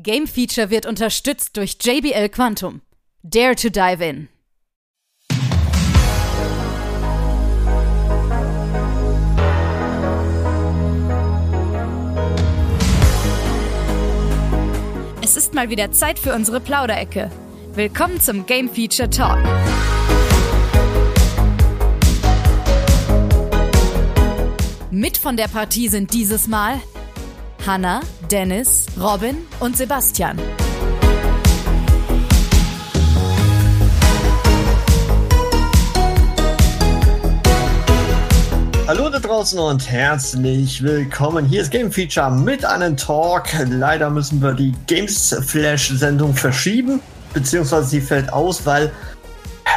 Game Feature wird unterstützt durch JBL Quantum. Dare to dive in. Es ist mal wieder Zeit für unsere Plauderecke. Willkommen zum Game Feature Talk. Mit von der Partie sind dieses Mal Hanna, Dennis, Robin und Sebastian. Hallo da draußen und herzlich willkommen. Hier ist Game Feature mit einem Talk. Leider müssen wir die Games Flash Sendung verschieben, beziehungsweise sie fällt aus, weil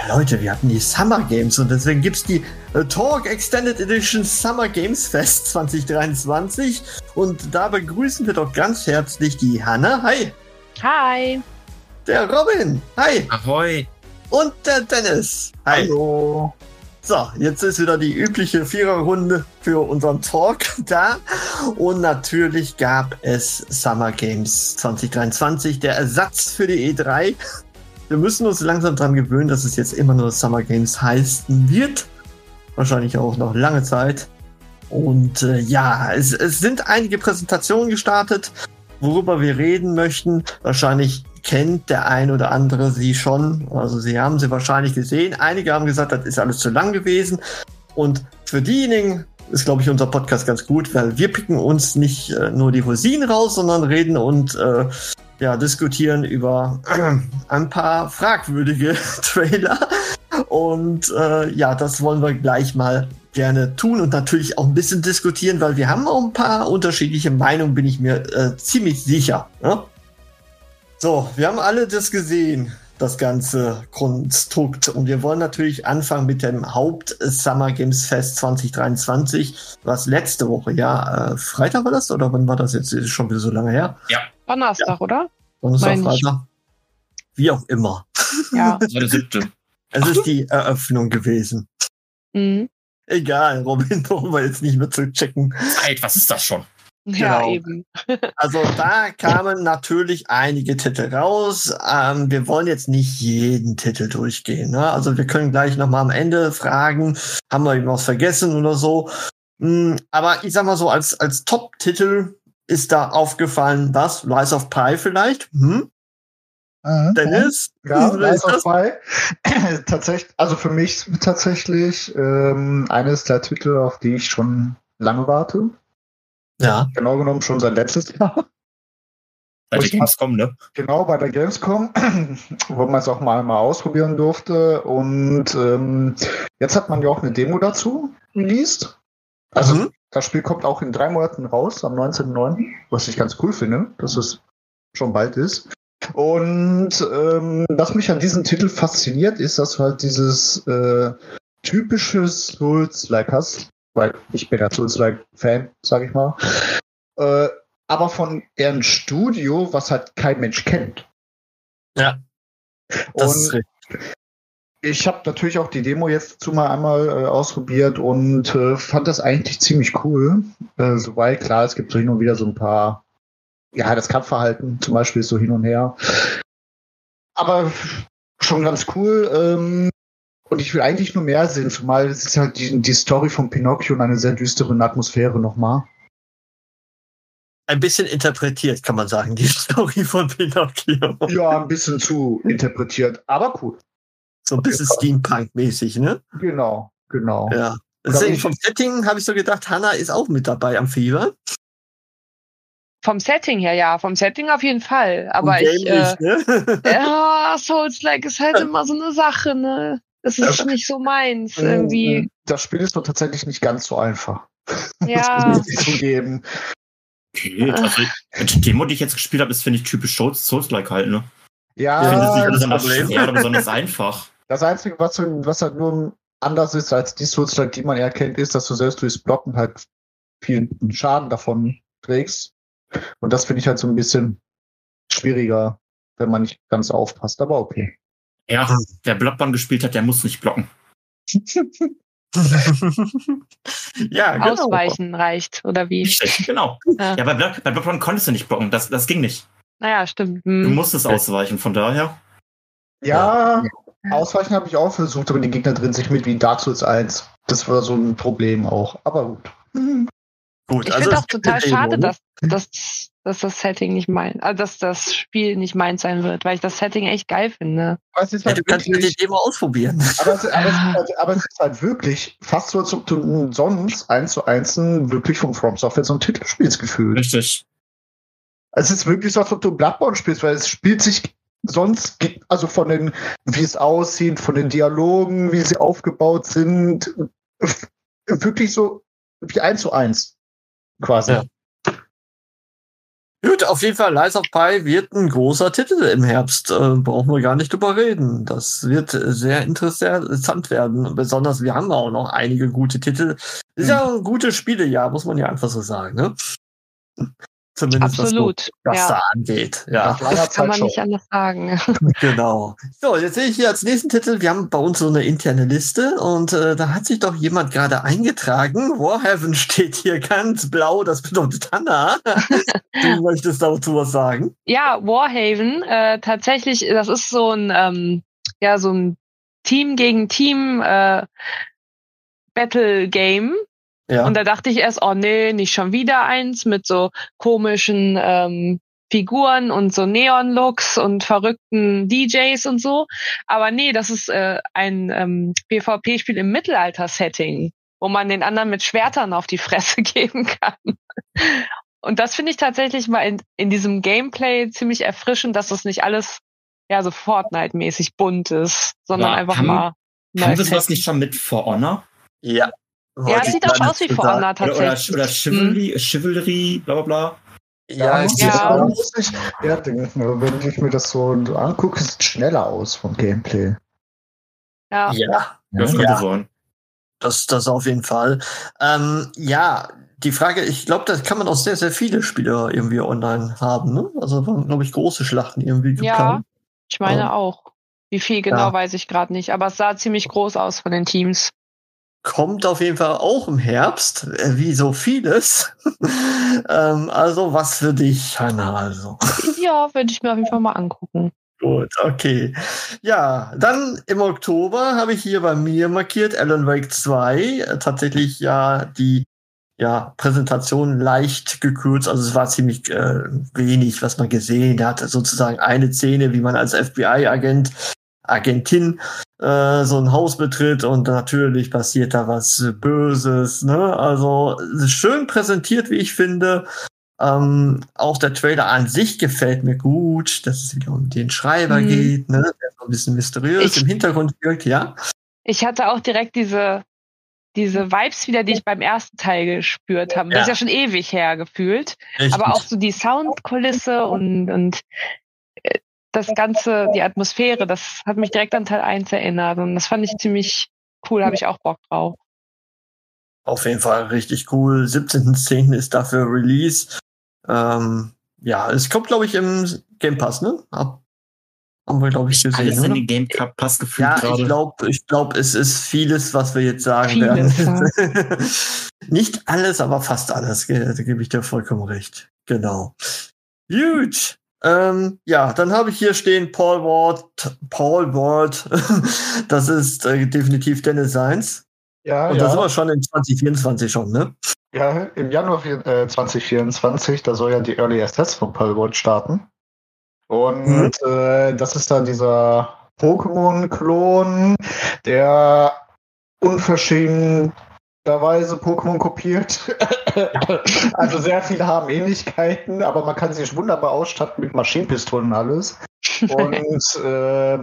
ja, Leute, wir hatten die Summer Games und deswegen gibt es die äh, Talk Extended Edition Summer Games Fest 2023 und da begrüßen wir doch ganz herzlich die Hanna. Hi. Hi. Der Robin. Hi. Ahoi. Und der Dennis. Hi. Hallo. So, jetzt ist wieder die übliche Viererrunde für unseren Talk da. Und natürlich gab es Summer Games 2023, der Ersatz für die E3. Wir müssen uns langsam dran gewöhnen, dass es jetzt immer nur Summer Games heißen wird. Wahrscheinlich auch noch lange Zeit. Und äh, ja, es, es sind einige Präsentationen gestartet, worüber wir reden möchten. Wahrscheinlich kennt der ein oder andere sie schon. Also sie haben sie wahrscheinlich gesehen. Einige haben gesagt, das ist alles zu lang gewesen. Und für diejenigen ist, glaube ich, unser Podcast ganz gut, weil wir picken uns nicht äh, nur die Rosinen raus, sondern reden und äh, ja, diskutieren über ein paar fragwürdige Trailer. Und äh, ja, das wollen wir gleich mal gerne tun und natürlich auch ein bisschen diskutieren, weil wir haben auch ein paar unterschiedliche Meinungen, bin ich mir äh, ziemlich sicher. Ne? So, wir haben alle das gesehen, das ganze Konstrukt. Und wir wollen natürlich anfangen mit dem Haupt-Summer Games Fest 2023, was letzte Woche, ja, äh, Freitag war das oder wann war das jetzt? Ist schon wieder so lange her. Ja. Donnerstag, ja. oder? Donnerstag, Freitag. Wie auch immer. Ja. Das war der siebte. Es ist die Eröffnung gewesen. Mhm. Egal, Robin, brauchen wir jetzt nicht mehr zu checken. Zeit, was ist das schon? Ja, Genau. eben. Also da kamen natürlich einige Titel raus. Ähm, wir wollen jetzt nicht jeden Titel durchgehen. Ne? Also wir können gleich nochmal am Ende fragen, haben wir irgendwas vergessen oder so. Mm, aber ich sag mal so, als, als Top-Titel ist da aufgefallen, was? Lies of Pi vielleicht? Hm? Mhm. Dennis? Ja, ist das? of Pi. tatsächlich, also für mich tatsächlich ähm, eines der Titel, auf die ich schon lange warte. Ja. Genau genommen schon seit letztes Jahr. Bei der Gamescom, ne? Genau, bei der Gamescom, wo man es auch mal, mal ausprobieren durfte. Und ähm, jetzt hat man ja auch eine Demo dazu released. Also Mhm. Das Spiel kommt auch in drei Monaten raus, am 19.09., was ich ganz cool finde, dass es schon bald ist. Und ähm, was mich an diesem Titel fasziniert, ist, dass du halt dieses äh, typische Souls-like hast, weil ich bin ja Souls-like-Fan, sag ich mal. Äh, aber von eher ein Studio, was halt kein Mensch kennt. Ja. Das ist Und richtig. Ich habe natürlich auch die Demo jetzt dazu mal einmal äh, ausprobiert und äh, fand das eigentlich ziemlich cool. Äh, soweit, klar, es gibt so hin und wieder so ein paar, ja, das Kampfverhalten zum Beispiel ist so hin und her. Aber schon ganz cool. Ähm, und ich will eigentlich nur mehr sehen, zumal es ist halt die, die Story von Pinocchio und eine sehr düstere Atmosphäre nochmal. Ein bisschen interpretiert, kann man sagen, die Story von Pinocchio. Ja, ein bisschen zu interpretiert, aber cool. So ein bisschen Steampunk-mäßig, ne? Genau, genau. Ja. Deswegen ich- vom Setting habe ich so gedacht, Hannah ist auch mit dabei am Fieber. Vom Setting her, ja. Vom Setting auf jeden Fall. Aber Und ich, äh, ne? ja, Souls-like ist halt immer so eine Sache, ne? Das ist nicht so meins, irgendwie. Das Spiel ist doch tatsächlich nicht ganz so einfach. Ja. Das muss ich zugeben. Okay, also die Demo, die ich jetzt gespielt habe, ist, finde ich, typisch Souls- Souls-like halt, ne? Ich Ja, finde es nicht das besonders schwer oder besonders einfach. Das Einzige, was, was halt nur anders ist als die Souls, die man eher kennt, ist, dass du selbst durchs Blocken halt viel Schaden davon trägst. Und das finde ich halt so ein bisschen schwieriger, wenn man nicht ganz aufpasst. Aber okay. Ja, wer Bloodborne gespielt hat, der muss nicht blocken. ja, genau. Ausweichen reicht, oder wie? Richtig, genau. Ja. Ja, bei, Blood, bei Bloodborne konntest du nicht blocken, das, das ging nicht. Naja, stimmt. Du Hm. musstest ausweichen, von daher. Ja, ausweichen habe ich auch versucht, aber die Gegner drin sich mit wie in Dark Souls 1. Das war so ein Problem auch. Aber gut. Gut, Ich also finde es auch total schade, dass, dass, dass das Setting nicht mein, also dass das Spiel nicht meins sein wird, weil ich das Setting echt geil finde. Ist Ja, halt du kannst ja die wirklich, Demo ausprobieren. aber, es, aber, es, ist halt- aber es ist halt wirklich fast so, als ob du sonst eins zu eins ein wirklich von From Software so ein Titel spielst gefühlt. Richtig. Es ist wirklich so, als ob du Bloodborne spielst, weil es spielt sich sonst, ge- also von den, wie es aussieht, von den Dialogen, wie sie aufgebaut sind, f- wirklich so wie eins zu eins. Quasi. Ja. Gut, auf jeden Fall, Lies of Pi wird ein großer Titel im Herbst. Äh, brauchen wir gar nicht drüber reden. Das wird sehr interessant werden. Besonders, wir haben auch noch einige gute Titel. Ist ja ein gutes Spielejahr, muss man ja einfach so sagen. Ne? Zumindest Absolut. was das ja. da angeht. Ja. Nach langer Kann man schon. nicht anders sagen. Genau. So, jetzt sehe ich hier als nächsten Titel, wir haben bei uns so eine interne Liste und äh, da hat sich doch jemand gerade eingetragen. Warhaven steht hier ganz blau, das bedeutet Hanna. du möchtest dazu was sagen? Ja, Warhaven, äh, tatsächlich, das ist so ein, ähm, ja, so ein Team gegen Team äh, Battle Game. Ja. Und da dachte ich erst, oh nee, nicht schon wieder eins mit so komischen ähm, Figuren und so Neon-Looks und verrückten DJs und so. Aber nee, das ist äh, ein ähm, PvP-Spiel im Mittelalter-Setting, wo man den anderen mit Schwertern auf die Fresse geben kann. Und das finde ich tatsächlich mal in, in diesem Gameplay ziemlich erfrischend, dass das nicht alles ja so Fortnite-mäßig bunt ist, sondern Ja, einfach haben- mal wir sowas Setting. nicht schon mit For Honor? ja. Ja, es sieht auch aus wie For Honor Oder, oder, tatsächlich. oder Chivalry, Chivalry, bla bla bla. Ja, muss es ich- Ja. muss ich, ja, wenn ich mir das so angucke, sieht es schneller aus vom Gameplay. Ja. ja. Das Ja. könnte sein. Das, das auf jeden Fall. Ähm, ja, die Frage, ich glaube, das kann man auch sehr, sehr viele Spiele irgendwie online haben. Ne? Also, glaube ich, große Schlachten irgendwie Ja, geplant. ich meine Ja. auch. Wie viel genau Ja. weiß ich gerade nicht, aber es sah ziemlich groß aus von den Teams. Kommt auf jeden Fall auch im Herbst, äh, wie so vieles. ähm, also, was für dich, Hanna? Also. Ja, würde ich mir auf jeden Fall mal angucken. Gut, okay. Ja, dann im Oktober habe ich hier bei mir markiert Alan Wake 2. Äh, Tatsächlich ja die ja, Präsentation leicht gekürzt. Also es war ziemlich äh, wenig, was man gesehen hat. Sozusagen eine Szene, wie man als FBI-Agent, Agentin äh, so ein Haus betritt und natürlich passiert da was Böses. Ne? Also schön präsentiert, wie ich finde. Ähm, auch der Trailer an sich gefällt mir gut, dass es wieder um den Schreiber Mhm. geht, ne? der so ein bisschen mysteriös Ich- im Hintergrund wirkt, ja. Ich hatte auch direkt diese, diese Vibes wieder, die ich beim ersten Teil gespürt habe. Das Ja. ist ja schon ewig her gefühlt. Richtig. Aber auch so die Soundkulisse und, und das Ganze, die Atmosphäre, das hat mich direkt an Teil 1 erinnert. Und das fand ich ziemlich cool, habe ich auch Bock drauf. Auf jeden Fall richtig cool. 17.10. ist dafür Release. Ähm, ja, es kommt, glaube ich, im Game Pass, ne? Ab, haben wir, glaube ich, gesehen. Alles in den Game Cup passt gefühlt Ja, ich gerade. glaube, ich glaub, es ist vieles, was wir jetzt sagen Vieles, werden. Nicht alles, aber fast alles. Da gebe ich dir vollkommen recht. Genau. Gut. Ähm, ja, dann habe ich hier stehen Paul Ward. Paul Ward. das ist äh, definitiv Dennis Seins. Ja, Und da sind wir schon in 2024 schon, ne? Ja, im Januar äh, 2024, da soll ja die Early Access von Palworld starten. Und Mhm. äh, das ist dann dieser Pokémon-Klon, der unverschämterweise Pokémon kopiert. also sehr viele haben Ähnlichkeiten, aber man kann sich wunderbar ausstatten mit Maschinenpistolen und alles. Und äh,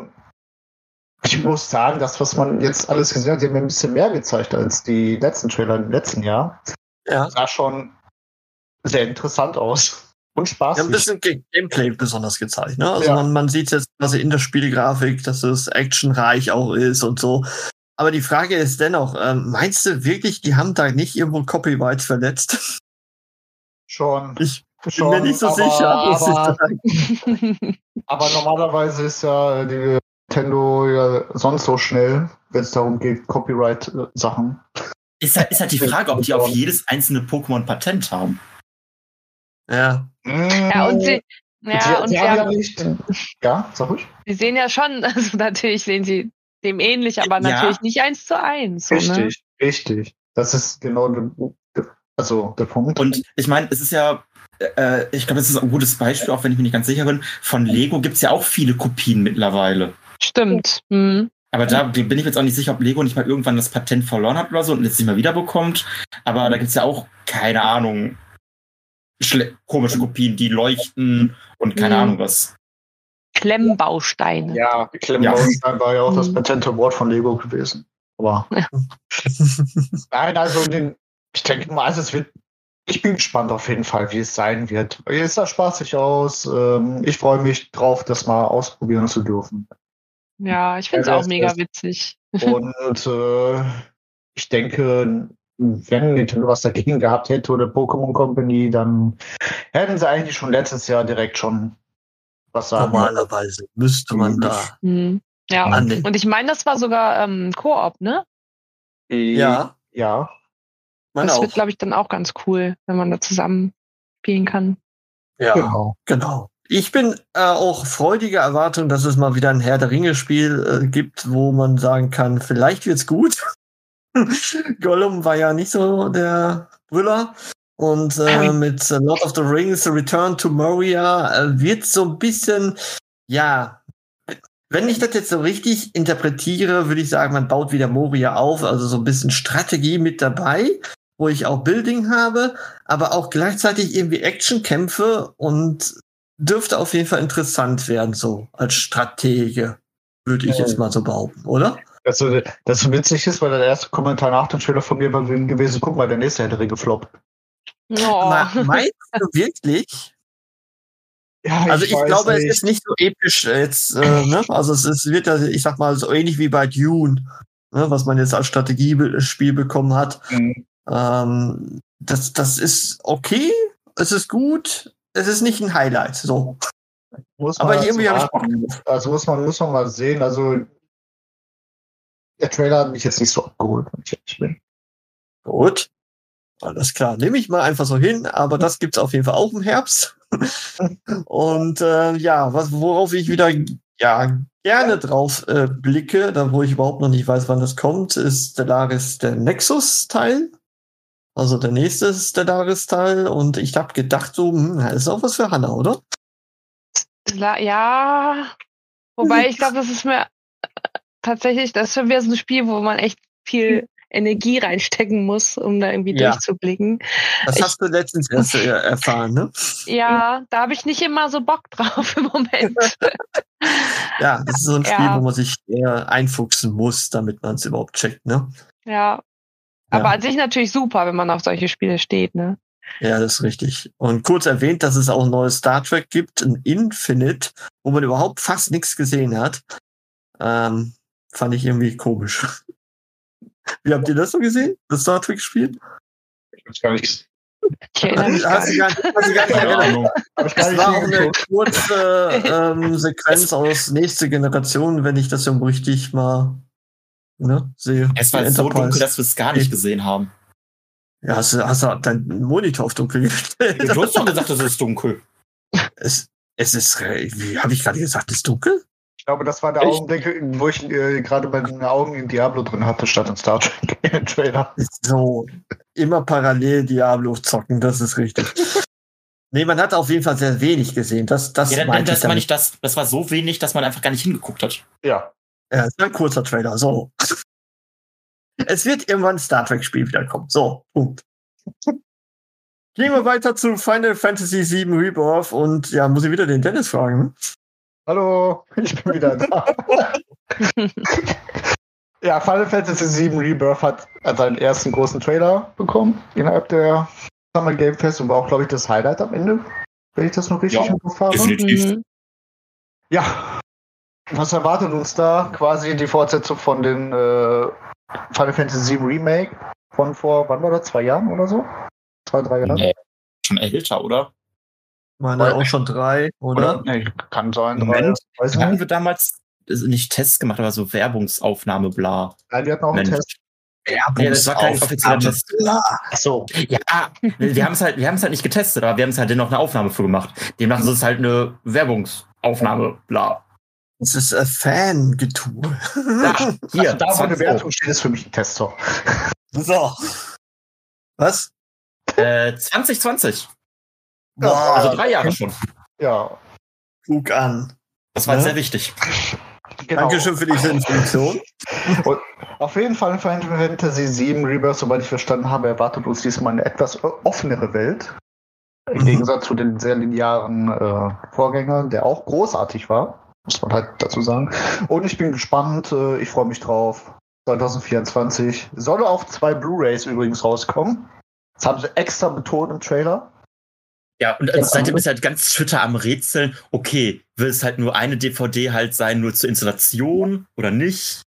ich muss sagen, das, was man jetzt alles gesehen hat, die haben mir ein bisschen mehr gezeigt als die letzten Trailer im letzten Jahr. Ja. Sah schon sehr interessant aus. Und Ja, ein spaßig. bisschen Ge- Gameplay besonders gezeigt. Ne? Also Ja. man, man sieht jetzt quasi in der Spielgrafik, dass es actionreich auch ist und so. Aber die Frage ist dennoch, ähm, meinst du wirklich, die haben da nicht irgendwo Copyright verletzt? schon. Ich bin schon, mir nicht so aber, sicher. Aber, aber normalerweise ist ja die Nintendo ja sonst so schnell, wenn es darum geht, Copyright-Sachen. Ist halt, ist halt die Frage, ob die auf jedes einzelne Pokémon Patent haben. Ja. ja, und sie, Ja, und sie sie, haben ja haben, nicht. Ja, sag ich. sie sehen ja schon, also natürlich sehen sie dem ähnlich, aber Ja. natürlich nicht eins zu eins. So, ne? Richtig, richtig. Das ist genau der, also der Punkt. Und ich meine, es ist ja, äh, ich glaube, es ist ein gutes Beispiel, auch wenn ich mir nicht ganz sicher bin. Von Lego gibt es ja auch viele Kopien mittlerweile. Stimmt. Hm. Aber da bin ich mir jetzt auch nicht sicher, ob Lego nicht mal irgendwann das Patent verloren hat oder so und jetzt nicht mehr wiederbekommt. Aber da gibt es ja auch, keine Ahnung, komische Kopien, die leuchten und keine Mhm. Ahnung was. Klemmbausteine. ja, Klemmbaustein war ja auch das Mhm. Patent Award von Lego gewesen. Aber nein, also den, ich denke mal, also es wird. Ich bin gespannt auf jeden Fall, wie es sein wird. Es sah spaßig aus. Ähm, ich freue mich drauf, das mal ausprobieren zu dürfen. Ja, ich finde es Ja, auch mega witzig. Und äh, ich denke, wenn Nintendo was dagegen gehabt hätte oder Pokémon Company, dann hätten sie eigentlich schon letztes Jahr direkt schon was sagen. Normalerweise müsste man da. Hm. Ja, annehmen. und ich meine, das war sogar ähm, Koop, ne? Ja, Ja. man das auch. wird, glaube ich, dann auch ganz cool, wenn man da zusammen spielen kann. ja, Genau. genau. Ich bin äh, auch freudiger Erwartung, dass es mal wieder ein Herr der Ringe-Spiel äh, gibt, wo man sagen kann, vielleicht wird's gut. Gollum war ja nicht so der Brüller. Und äh, mit äh, Lord of the Rings, Return to Moria, äh, wird so ein bisschen, ja, wenn ich das jetzt so richtig interpretiere, würde ich sagen, man baut wieder Moria auf, also so ein bisschen Strategie mit dabei, wo ich auch Building habe, aber auch gleichzeitig irgendwie Actionkämpfe und dürfte auf jeden Fall interessant werden, so als Stratege, würde ich jetzt mal so behaupten, oder? Das, das so witzig ist, weil der erste Kommentar nach dem Trailer von mir war gewesen, guck mal, der nächste hätte gefloppt. Oh. Meinst du wirklich? Ja, Also ich, weiß glaube, nicht. es ist nicht so episch jetzt, äh, ne? Also es ist, wird ja, ich sag mal, so ähnlich wie bei Dune, ne? was man jetzt als Strategiespiel bekommen hat. Mhm. Ähm, das, das ist okay, es ist gut, es ist nicht ein Highlight. So. Muss Aber irgendwie habe ich Bock drauf. Also muss man, muss man mal sehen. Also der Trailer hat mich jetzt nicht so abgeholt, wenn ich ehrlich bin. Gut. Alles klar. Nehme ich mal einfach so hin, aber das gibt's auf jeden Fall auch im Herbst. Und äh, ja, was, worauf ich wieder ja, gerne drauf äh, blicke, da wo ich überhaupt noch nicht weiß, wann das kommt, ist Stellaris der Nexus-Teil. Also der nächste Stellaris-Teil. Und ich habe gedacht, so, hm, das ist auch was für Hannah, oder? Ja, wobei ich glaube, das ist mir äh, tatsächlich, das ist schon wieder so ein Spiel, wo man echt viel Energie reinstecken muss, um da irgendwie Ja. durchzublicken. Das Ich- hast du letztens erst äh, erfahren, ne? Ja, da habe ich nicht immer so Bock drauf im Moment. Ja, das ist so ein Ja. Spiel, wo man sich eher einfuchsen muss, damit man es überhaupt checkt, ne? ja. Aber Ja. an sich natürlich super, wenn man auf solche Spiele steht, ne? Ja, das ist richtig. Und kurz erwähnt, dass es auch ein neues Star Trek gibt, ein Infinite, wo man überhaupt fast nichts gesehen hat. Ähm, fand ich irgendwie komisch. Wie habt ihr das so gesehen? Das Star Trek-Spiel? Ich weiß gar nicht. Ich erinnere mich gar Hast du nicht. gar, hast du gar nicht? Ahnung. Gar Das nicht war auch eine kurze ähm, Sequenz aus nächste Generation, wenn ich das so richtig mal ne, sehe. Es war so dunkel, dass wir es gar nicht gesehen haben. Ja, hast du, hast du deinen Monitor auf dunkel gestellt? Du hast doch gesagt, es ist dunkel. es, es ist, äh, wie habe ich gerade gesagt, es ist dunkel? Ich glaube, das war der Echt? Augenblick, wo ich äh, gerade bei den Augen in Diablo drin hatte, statt in Star Trek Trailer. So immer parallel Diablo zocken, das ist richtig. nee, man hat auf jeden Fall sehr wenig gesehen. Das, das Ja, dann, das ich damit. meine ich, das, das war so wenig, dass man einfach gar nicht hingeguckt hat. Ja. Ja, ist ein kurzer Trailer. So. Es wird irgendwann ein Star Trek-Spiel wiederkommen. So, Punkt. Gehen wir weiter zu Final Fantasy VII Rebirth und ja, muss ich wieder den Dennis fragen. Hallo, ich bin wieder da. ja, Final Fantasy VII Rebirth hat, hat seinen ersten großen Trailer bekommen innerhalb der Summer Game Fest und war auch, glaube ich, das Highlight am Ende, wenn ich das noch richtig Ja, im Kopf habe. definitiv. Mhm. Ja. Was erwartet uns da? Quasi die Fortsetzung von den äh, Final Fantasy VII Remake von vor, wann war das? Zwei Jahren oder so? Zwei, drei Jahre? Nee, schon älter, oder? Meine auch schon drei, oder? Nee, kann sein. Moment. Drei, Hatten nicht. wir damals äh, nicht Tests gemacht, aber so Werbungsaufnahme, bla. Nein, wir hatten auch einen Mensch. Test. Ja, das war kein offizieller Test. Achso. Ja, wir haben es halt, wir haben es halt nicht getestet, aber wir haben es halt dennoch eine Aufnahme für gemacht. Demnach ist es halt eine Werbungsaufnahme, bla. Das ist ein Fangetue. Da, hier, Also da, wo 20 eine Wertung steht, ist für mich ein Tester. So. Was? Äh, 2020. Boah, Also drei Jahre schon. Ja. guck an. Das war Ja. sehr wichtig. Genau. Dankeschön für diese Information. Und auf jeden Fall Final Fantasy VII Rebirth, soweit ich verstanden habe, erwartet uns diesmal eine etwas offenere Welt. Im Mhm. Gegensatz zu den sehr linearen äh, Vorgängern, der auch großartig war, muss man halt dazu sagen. Und ich bin gespannt, äh, ich freue mich drauf. 2024 soll auf zwei Blu-Rays übrigens rauskommen. Das haben sie extra betont im Trailer. Ja, und äh, seitdem ist halt ganz Twitter am Rätseln, okay, will es halt nur eine DVD halt sein, nur zur Installation oder nicht?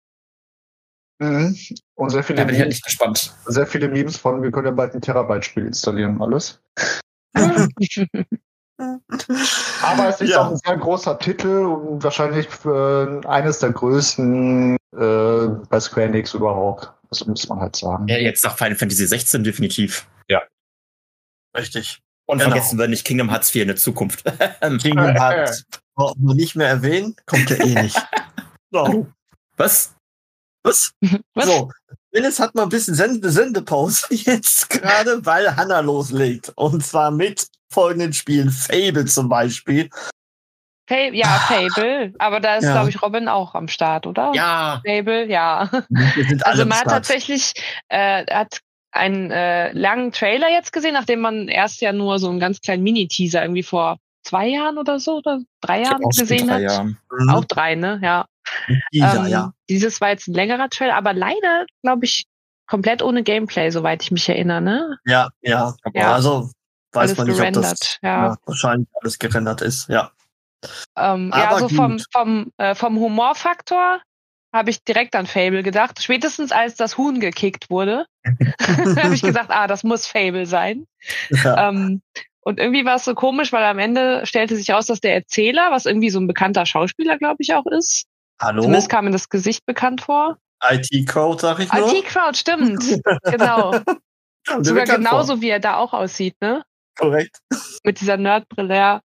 Mhm. Und sehr viele, Da bin ich halt nicht gespannt. sehr viele Memes von, wir können ja bald ein Terabyte-Spiel installieren und alles. Aber es ist Ja. auch ein sehr großer Titel und wahrscheinlich äh, eines der größten äh, bei Square Enix überhaupt. Das muss man halt sagen. Ja, jetzt nach Final Fantasy 16 definitiv. Richtig. Und Genau. vergessen wir nicht Kingdom Hearts 4 in der Zukunft. Kingdom Hearts brauchen wir nicht mehr erwähnen. Kommt ja eh nicht. So. Was? Was? Was? So. Dennis hat mal ein bisschen Sende Sendepause jetzt gerade, weil Hannah loslegt. Und zwar mit folgenden Spielen. Fable zum Beispiel. Fa- ja, Fable. Aber da ist, Ja. glaube ich, Robin auch am Start, oder? Ja. Fable, ja. Wir sind alle Also am man hat tatsächlich äh, hat einen äh, langen Trailer jetzt gesehen, nachdem man erst ja nur so einen ganz kleinen Mini-Teaser irgendwie vor zwei Jahren oder so oder drei Jahren gesehen drei hat. Jahren. Mhm. Auch drei, ne? Ja. Dieser, Ähm, ja. Dieses war jetzt ein längerer Trailer, aber leider, glaube ich, komplett ohne Gameplay, soweit ich mich erinnere, ne? Ja, ja. Ja. Also weiß Alles man nicht, ob das ja. ja, wahrscheinlich alles gerendert ist. Ja. Ähm, ja, Aber so vom, gut. vom, äh, vom Humorfaktor habe ich direkt an Fable gedacht. Spätestens als das Huhn gekickt wurde, habe ich gesagt, ah, das muss Fable sein. ja. Ähm, und irgendwie war es so komisch, weil am Ende stellte sich raus, dass der Erzähler, was irgendwie so ein bekannter Schauspieler, glaube ich, auch ist. Hallo? Zumindest kam mir das Gesicht bekannt vor. IT-Code, sag ich nur. IT-Crowd, stimmt. genau. Sogar bekannt vor. genauso, wie er da auch aussieht, ne? Korrekt. Mit dieser Nerdbrille, ja.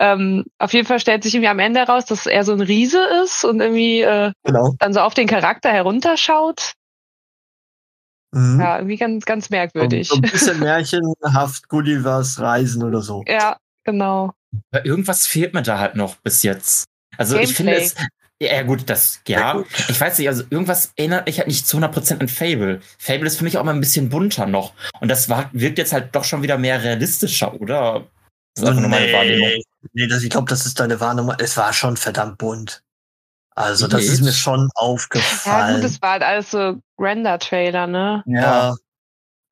Ähm, auf jeden Fall stellt sich irgendwie am Ende heraus, dass er so ein Riese ist und irgendwie äh, Genau. dann so auf den Charakter herunterschaut. Mhm. Ja, irgendwie ganz, ganz merkwürdig. So ein bisschen märchenhaft Gullivers Reisen oder so. Ja, genau. Aber irgendwas fehlt mir da halt noch bis jetzt. Also ich finde Gameplay. es. Ja, gut, das, ja. Ich weiß nicht, also irgendwas erinnert mich halt nicht zu 100% an Fable. Fable ist für mich auch mal ein bisschen bunter noch. Und das war, wirkt jetzt halt doch schon wieder mehr realistischer, oder? Das ist einfach nur meine Wahrnehmung. nee das, ich glaube, das ist deine Wahrnehmung. Es war schon verdammt bunt. Also, das ist mir schon Ja, aufgefallen. gut, es war halt alles so Render-Trailer, ne? ja.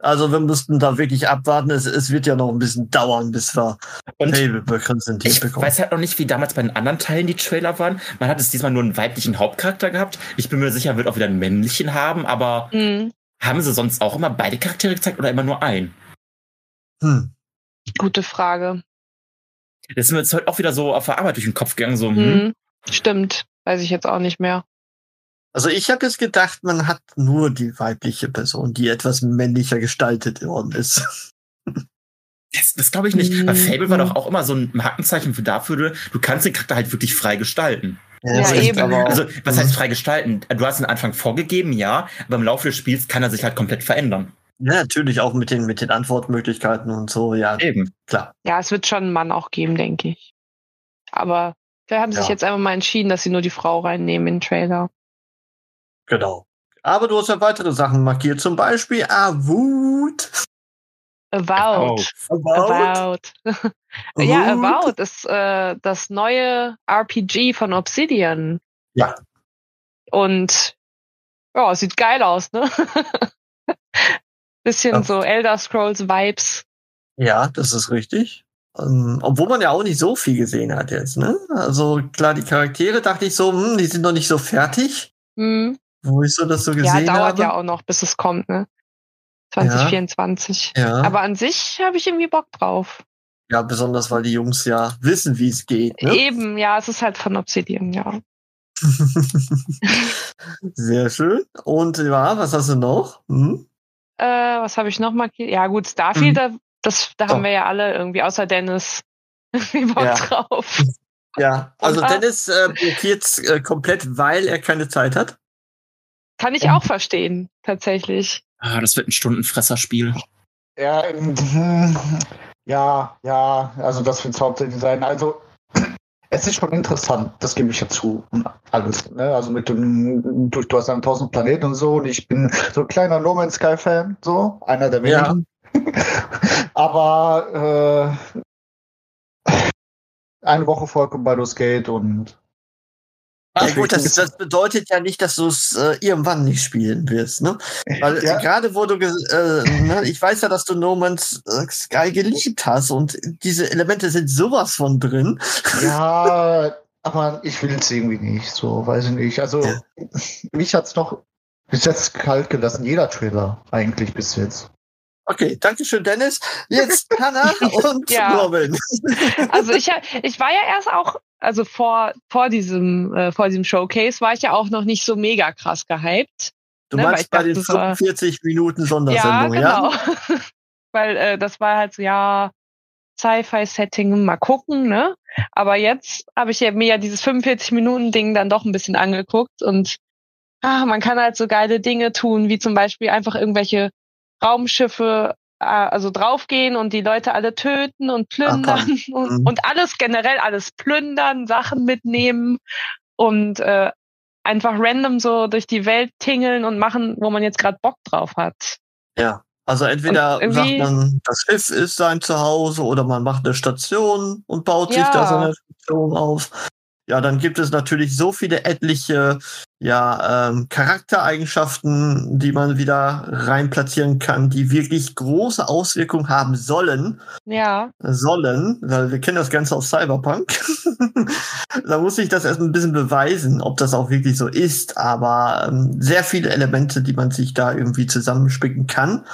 Also, wir mussten da wirklich abwarten. Es, es wird ja noch ein bisschen dauern, bis wir Und Fable präsentiert ich bekommen. weiß halt noch nicht, wie damals bei den anderen Teilen die Trailer waren. Man hat es diesmal nur einen weiblichen Hauptcharakter gehabt. Ich bin mir sicher, wird auch wieder einen männlichen haben, aber Hm, haben sie sonst auch immer beide Charaktere gezeigt oder immer nur einen? Hm. gute Frage. Das ist mir jetzt heute auch wieder so auf der Arbeit durch den Kopf gegangen, so, hm, Hm, stimmt. Weiß ich jetzt auch nicht mehr. Also, ich habe jetzt gedacht, man hat nur die weibliche Person, die etwas männlicher gestaltet worden ist. Das, das glaube ich nicht. Bei Mhm. Fable war doch auch immer so ein Markenzeichen für dafür, du kannst den Charakter halt wirklich frei gestalten. Ja, das eben. Also, was Mhm. heißt frei gestalten? Du hast den Anfang vorgegeben, ja, aber im Laufe des Spiels kann er sich halt komplett verändern. ja, natürlich auch mit den, mit den Antwortmöglichkeiten und so, ja, Eben. klar. Ja, es wird schon einen Mann auch geben, denke ich. Aber wir haben sich Ja. jetzt einfach mal entschieden, dass sie nur die Frau reinnehmen in den Trailer. Genau. Aber du hast ja weitere Sachen markiert, zum Beispiel Avowed. About. Avowed. About. ja, Avowed. About ist äh, das neue RPG von Obsidian. Ja. Und ja, sieht geil aus, ne? Bisschen Ja. so Elder Scrolls Vibes. Ja, das ist richtig. Ähm, obwohl man ja auch nicht so viel gesehen hat jetzt, ne? Also klar, die Charaktere dachte ich so, hm, die sind noch nicht so fertig, Hm. wo ich so das so Ja, gesehen dauert habe. ja auch noch, bis es kommt, ne? 2024. Ja, Aber an sich habe ich irgendwie Bock drauf. ja, besonders weil die Jungs ja wissen, wie es geht. Ne? Eben, ja, es ist halt von Obsidian, ja. Sehr schön. Und ja, was hast du noch? Hm? Äh, was habe ich noch markiert? Ja, gut, Starfield, Mhm. da, das, da haben wir ja alle irgendwie, außer Dennis, irgendwie Bock Ja. drauf. Ja, also Und, äh, Dennis äh, blockiert äh, komplett, weil er keine Zeit hat. Kann ich auch verstehen, tatsächlich. Ah, das wird ein Stundenfresserspiel. Ja, ähm, ja, ja, also das wird es hauptsächlich sein. Also es ist schon interessant, das gebe ich ja zu. Alles. Ne? Also mit dem, du, du hast dann tausend Planeten und so und ich bin so ein kleiner No Man's Sky Fan, so, einer der Ja. wenigen. Aber äh, eine Woche kommt Baldur's Gate und Ja gut, das, das bedeutet ja nicht, dass du es äh, irgendwann nicht spielen wirst, ne? Weil Ja. gerade wo du, äh, ne, ich weiß ja, dass du No Man's äh, Sky geliebt hast und diese Elemente sind sowas von drin. Ja, aber ich will es irgendwie nicht, so, weiß ich nicht. Also, mich hat's noch bis jetzt kalt gelassen, jeder Trailer eigentlich bis jetzt. Okay, danke schön, Dennis. Jetzt Hannah und Ja. Robin. Also ich, ich war ja erst auch, also vor, vor diesem, äh, vor diesem Showcase war ich ja auch noch nicht so mega krass gehypt. Du Ne, meinst bei dachte, den das war- 45 Minuten Ja, Sondersendung, ja? genau. Weil äh, das war halt so, ja, Sci-Fi-Setting, mal gucken, ne? Aber jetzt habe ich ja, mir ja dieses 45-Minuten-Ding dann doch ein bisschen angeguckt und ah, man kann halt so geile Dinge tun, wie zum Beispiel einfach irgendwelche Raumschiffe, äh, also draufgehen und die Leute alle töten und plündern und, Mhm. und alles generell alles plündern, Sachen mitnehmen und äh, einfach random so durch die Welt tingeln und machen, wo man jetzt gerade Bock drauf hat. Ja. Also entweder sagt man, das Schiff ist sein Zuhause oder man macht eine Station und baut sich Ja. da so eine Station auf. Ja, dann gibt es natürlich so viele etliche ja, ähm, Charaktereigenschaften, die man wieder rein platzieren kann, die wirklich große Auswirkungen haben sollen. Ja, Sollen, weil wir kennen das Ganze aus Cyberpunk. da muss ich das erst ein bisschen beweisen, ob das auch wirklich so ist. Aber ähm, sehr viele Elemente, die man sich da irgendwie zusammenspicken kann.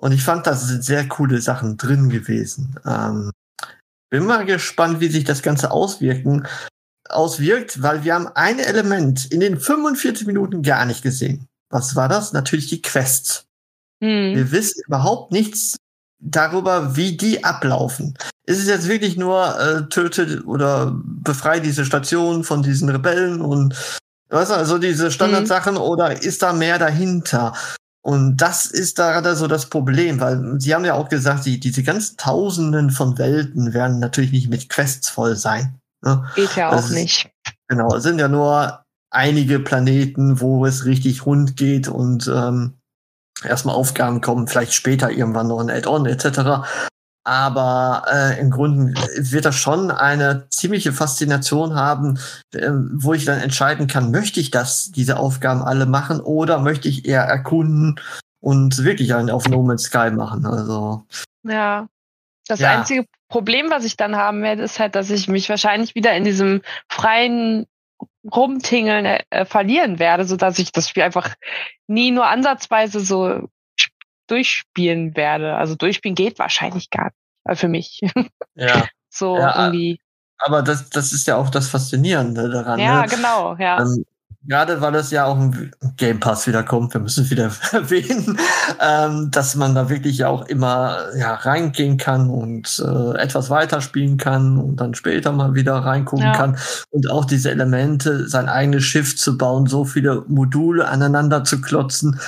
Und ich fand, da sind sehr coole Sachen drin gewesen. Ähm, bin mal gespannt, wie sich das Ganze auswirken, auswirkt, weil wir haben ein Element in den 45 Minuten gar nicht gesehen. Was war das? Natürlich die Quests. hm. Wir wissen überhaupt nichts darüber, wie die ablaufen. Ist es jetzt wirklich nur äh, tötet oder befreit diese Station von diesen Rebellen und was also diese Standardsachen oder ist da mehr dahinter? Und das ist da gerade so das Problem, weil sie haben ja auch gesagt, die, diese ganzen Tausenden von Welten werden natürlich nicht mit Quests voll sein. Ne? geht ja das auch ist- nicht. Genau, es sind ja nur einige Planeten, wo es richtig rund geht und ähm, erstmal Aufgaben kommen, vielleicht später irgendwann noch ein Add-on etc. Aber äh, im Grunde wird das schon eine ziemliche Faszination haben, ähm, wo ich dann entscheiden kann, möchte ich das, diese Aufgaben alle machen oder möchte ich eher erkunden und wirklich einen auf No Man's Sky machen. Also Ja. Das Ja. einzige Problem, was ich dann haben werde, ist halt, dass ich mich wahrscheinlich wieder in diesem freien Rumtingeln äh, äh, verlieren werde, so dass ich das Spiel einfach nie nur ansatzweise so sp- durchspielen werde. Also durchspielen geht wahrscheinlich gar nicht äh, für mich. ja, so Ja, irgendwie. aber das, das ist ja auch das Faszinierende daran. Ja, ne? genau, ja. Ähm, Gerade weil es ja auch im Game Pass wieder kommt, wir müssen es wieder erwähnen, ähm, dass man da wirklich ja auch immer ja, reingehen kann und äh, etwas weiterspielen kann und dann später mal wieder reingucken Ja. kann und auch diese Elemente, sein eigenes Schiff zu bauen, so viele Module aneinander zu klotzen,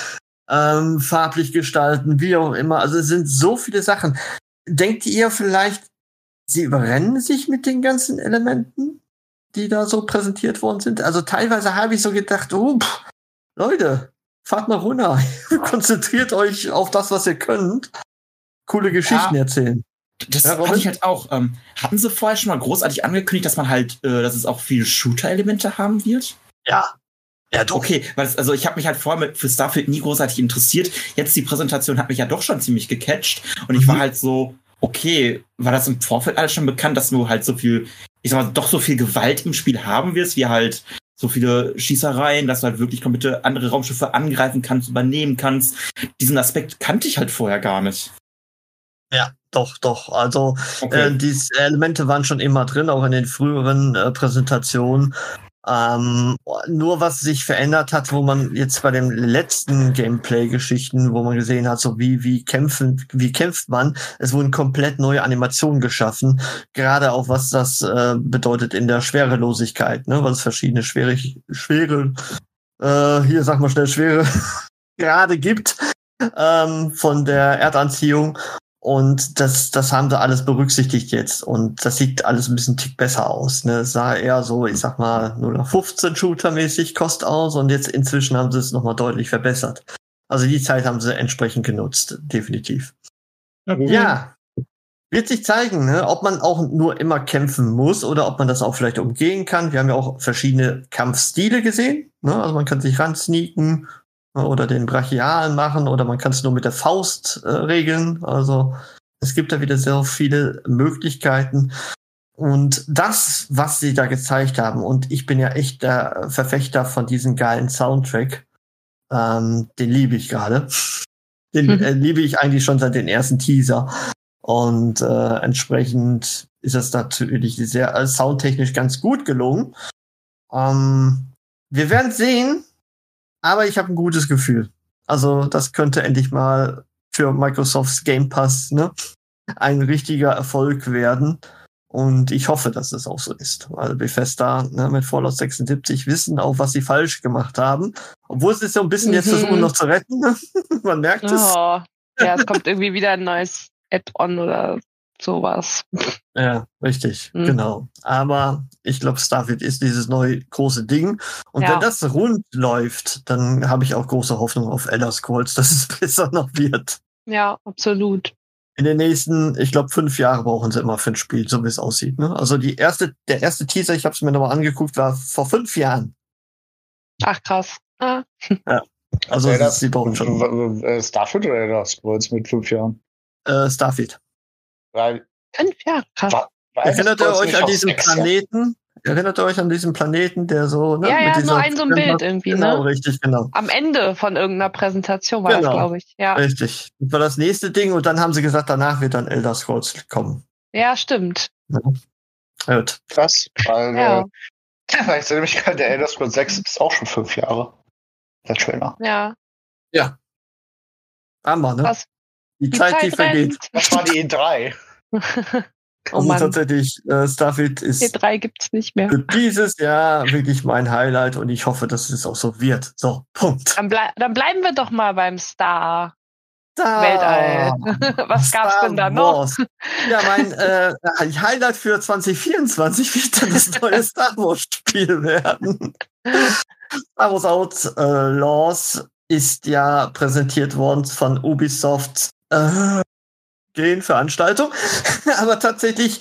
ähm, farblich gestalten, wie auch immer. Also es sind so viele Sachen. Denkt ihr vielleicht, sie überrennen sich mit den ganzen Elementen? Die da so präsentiert worden sind. Also teilweise habe ich so gedacht, oh, pff, Leute, fahrt mal runter. Konzentriert euch auf das, was ihr könnt. Coole Geschichten Ja. erzählen. Das Ja, fand ich halt auch. Ähm, hatten sie vorher schon mal großartig angekündigt, dass man halt, äh, dass es auch viele Shooter-Elemente haben wird? Ja. Ja, doch. Okay, weil es, also ich habe mich halt vorher mit, für Starfield nie großartig interessiert. Jetzt die Präsentation hat mich ja doch schon ziemlich gecatcht und ich Mhm. war halt so, okay, war das im Vorfeld alles schon bekannt, dass du halt so viel, ich sag mal, doch so viel Gewalt im Spiel haben wirst, wie halt so viele Schießereien, dass du halt wirklich komplette andere Raumschiffe angreifen kannst, übernehmen kannst. Diesen Aspekt kannte ich halt vorher gar nicht. Ja, doch, doch. Also Okay. äh, diese Elemente waren schon immer drin, auch in den früheren äh, Präsentationen. Ähm, nur was sich verändert hat, wo man jetzt bei den letzten Gameplay-Geschichten, wo man gesehen hat, so wie, wie kämpfen, wie kämpft man, es wurden komplett neue Animationen geschaffen. Gerade auch was das äh, bedeutet in der Schwerelosigkeit, ne, weil es verschiedene schwere, schwere, äh, hier sag mal schnell schwere gerade gibt ähm, von der Erdanziehung. Und das, das haben sie alles berücksichtigt jetzt. Und das sieht alles ein bisschen tick besser aus. Ne? Es sah eher so, ich sag mal, nur nach 15 Shooter-mäßig Kost aus. Und jetzt inzwischen haben sie es nochmal deutlich verbessert. Also die Zeit haben sie entsprechend genutzt, definitiv. Mhm. Ja, wird sich zeigen, ne? ob man auch nur immer kämpfen muss oder ob man das auch vielleicht umgehen kann. Wir haben ja auch verschiedene Kampfstile gesehen. Ne? Also man kann sich ransneaken ne? Oder den Brachialen machen oder man kann es nur mit der Faust äh, regeln. Also es gibt da wieder sehr viele Möglichkeiten. Und das, was sie da gezeigt haben, und ich bin ja echt der Verfechter von diesem geilen Soundtrack, ähm, den liebe ich gerade. Den Mhm. äh, liebe ich eigentlich schon seit den ersten Teaser. Und äh, entsprechend ist es natürlich sehr äh, soundtechnisch ganz gut gelungen. Ähm, wir werden sehen, aber ich habe ein gutes Gefühl. Also das könnte endlich mal für Microsofts Game Pass ne, ein richtiger Erfolg werden. Und ich hoffe, dass es auch so ist. Weil Bethesda ne, mit Fallout 76 wissen auch, was sie falsch gemacht haben. Obwohl sie es so ein bisschen jetzt Mhm. versuchen noch zu retten. ne? Man merkt es. Oh, ja, es kommt irgendwie wieder ein neues Add-on oder sowas. Ja, richtig, Mhm. genau. Aber ich glaube, Starfield ist dieses neue große Ding. Und Ja. wenn das rund läuft, dann habe ich auch große Hoffnung auf Elder Scrolls, dass es besser noch wird. Ja, absolut. In den nächsten, ich glaube, fünf Jahre brauchen sie immer für ein Spiel, so wie es aussieht. Ne? Also die erste, der erste Teaser, ich habe es mir nochmal angeguckt, war vor fünf Jahren. Ach krass. Ah, Also Elder- sie brauchen schon Äh, Starfield oder Elder Scrolls mit fünf Jahren? äh, Starfield. Weil, fünf Jahre, krass. Erinnert ihr euch an diesen? Planeten? Erinnert ihr euch an diesen Planeten, der so, ne? Ja, ja, dieser nur ein so ein Bild irgendwie, Genau, ne? richtig, genau. Am Ende von irgendeiner Präsentation war Genau. das, glaube ich. Ja. Richtig. Das war das nächste Ding und dann haben sie gesagt, danach wird dann Elder Scrolls kommen. ja, stimmt. Ja. Gut. Krass, weil, Ja, äh, weil ich sehe nämlich gerade, der Elder Scrolls 6 ist auch schon fünf Jahre. Der Trailer. ja. Hammer, ne? Was? Die, Die Zeit, die Zeit vergeht. rennt. Das war die E3. oh also Mann, tatsächlich, äh, Starfield ist P3 gibt's nicht mehr. für dieses Jahr wirklich mein Highlight und ich hoffe, dass es auch so wird. So, Punkt. Dann, blei dann bleiben wir doch mal beim Star. Da. Weltall. Was gab's denn da noch? Ja, mein äh, Highlight für 2024 wird dann das neue Star Wars Spiel werden. Star Wars Outlaws ist ja präsentiert worden von Ubisoft äh, gehen Veranstaltung, aber tatsächlich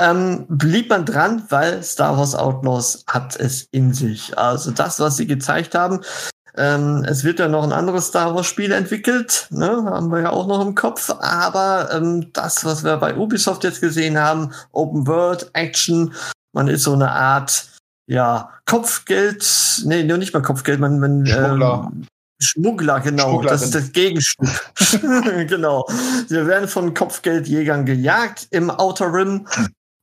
ähm, blieb man dran, weil Star Wars Outlaws hat es in sich. Also das, was sie gezeigt haben, ähm, es wird ja noch ein anderes Star Wars Spiel entwickelt, ne? haben wir ja auch noch im Kopf. Aber ähm, das, was wir bei Ubisoft jetzt gesehen haben, Open World, Action, man ist so eine Art, ja, Kopfgeld, nee, nur nicht mal Kopfgeld, man, man Schmuggler. Ähm, Schmuggler, genau, das ist das Gegenstück. genau. Wir werden von Kopfgeldjägern gejagt im Outer Rim.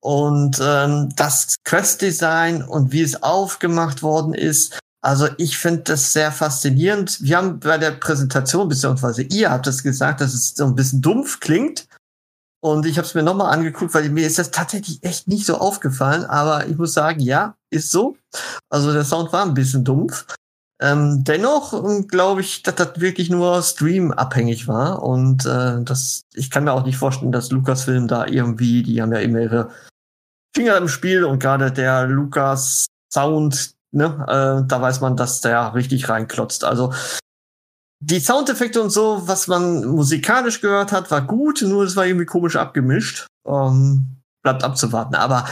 Und ähm, das Quest-Design und wie es aufgemacht worden ist, also ich finde das sehr faszinierend. Wir haben bei der Präsentation, beziehungsweise ihr habt es gesagt, dass es so ein bisschen dumpf klingt. Und ich habe es mir nochmal angeguckt, weil mir ist das tatsächlich echt nicht so aufgefallen. Aber ich muss sagen, ja, ist so. Also der Sound war ein bisschen dumpf. Ähm, dennoch glaube ich, dass das wirklich nur Stream-abhängig war. Und äh, das, ich kann mir auch nicht vorstellen, dass Lucasfilm da irgendwie, die haben ja immer ihre Finger im Spiel und gerade der Lukas Sound, ne, äh, da weiß man, dass der richtig reinklotzt. Also die Soundeffekte und so, was man musikalisch gehört hat, war gut, nur es war irgendwie komisch abgemischt. Ähm, bleibt abzuwarten. Aber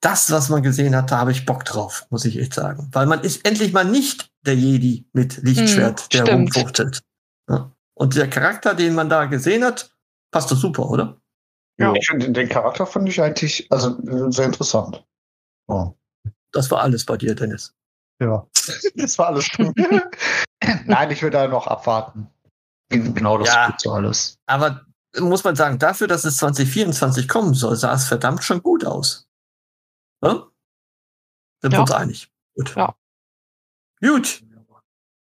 das, was man gesehen hat, da habe ich Bock drauf, muss ich echt sagen. Weil man ist endlich mal nicht der Jedi mit Lichtschwert, Hm, der stimmt. rumfuchtelt. Ja. Und der Charakter, den man da gesehen hat, passt doch super, oder? Ja. Ich finde den Charakter fand ich eigentlich also sehr interessant. Oh. Das war alles bei dir, Dennis. Ja. das war alles. Nein, ich will da noch abwarten. Genau das Ja. ist so alles. Aber muss man sagen, dafür, dass es 2024 kommen soll, sah es verdammt schon gut aus. Ja? Sind wir Ja. uns einig. Gut. Ja. Gut.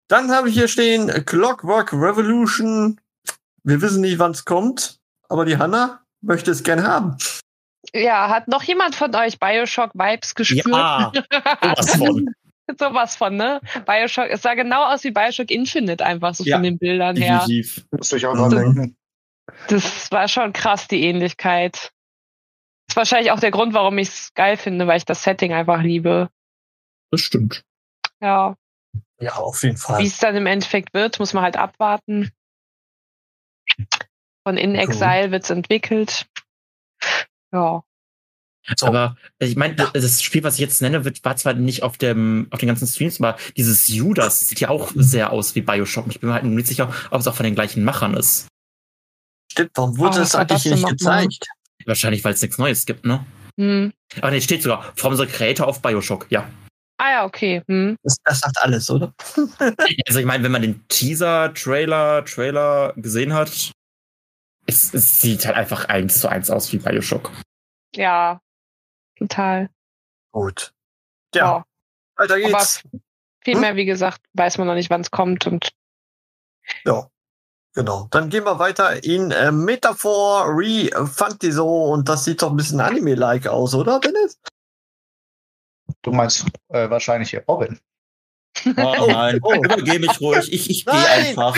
Dann habe ich hier stehen Clockwork Revolution. Wir wissen nicht, wann es kommt, aber die Hanna möchte es gern haben. Ja, hat noch jemand von euch Bioshock-Vibes gespürt? Ja, sowas von. Sowas von, ne? Bioshock, es sah genau aus wie Bioshock Infinite einfach so Ja, von den Bildern her. Definitiv. Muss ich auch dran denken. Das war schon krass, die Ähnlichkeit. Das ist wahrscheinlich auch der Grund, warum ich es geil finde, weil ich das Setting einfach liebe. Das stimmt. Ja, Ja, auf jeden Fall. wie es dann im Endeffekt wird, muss man halt abwarten. Von In Exile wird's entwickelt. Ja. So. Aber ich meine, das Spiel, was ich jetzt nenne, wird, war zwar nicht auf dem, auf den ganzen Streams, aber dieses Judas sieht ja auch sehr aus wie Bioshock. Ich bin mir halt nur nicht sicher, ob es auch von den gleichen Machern ist. Stimmt, warum wurde Oh, das eigentlich das nicht gezeigt? Wahrscheinlich, weil es nichts Neues gibt, ne? Hm. Aber ne, steht sogar, from the creator of Bioshock, ja. Ah ja, okay. Hm. Das, das sagt alles, oder? Also ich meine, wenn man den Teaser, Trailer, Trailer gesehen hat, es, es sieht halt einfach eins zu eins aus wie Bioshock. Ja, total. Gut. Ja. Ja, weiter geht's. Viel Hm? mehr, wie gesagt, weiß man noch nicht, wann es kommt und Ja, genau. Dann gehen wir weiter in äh, Metaphor Refantiso und das sieht doch ein bisschen Anime-like aus, oder, Dennis? Du meinst äh, wahrscheinlich hier Robin. Oh nein, Oh. übergeh mich ruhig. Ich, ich gehe einfach.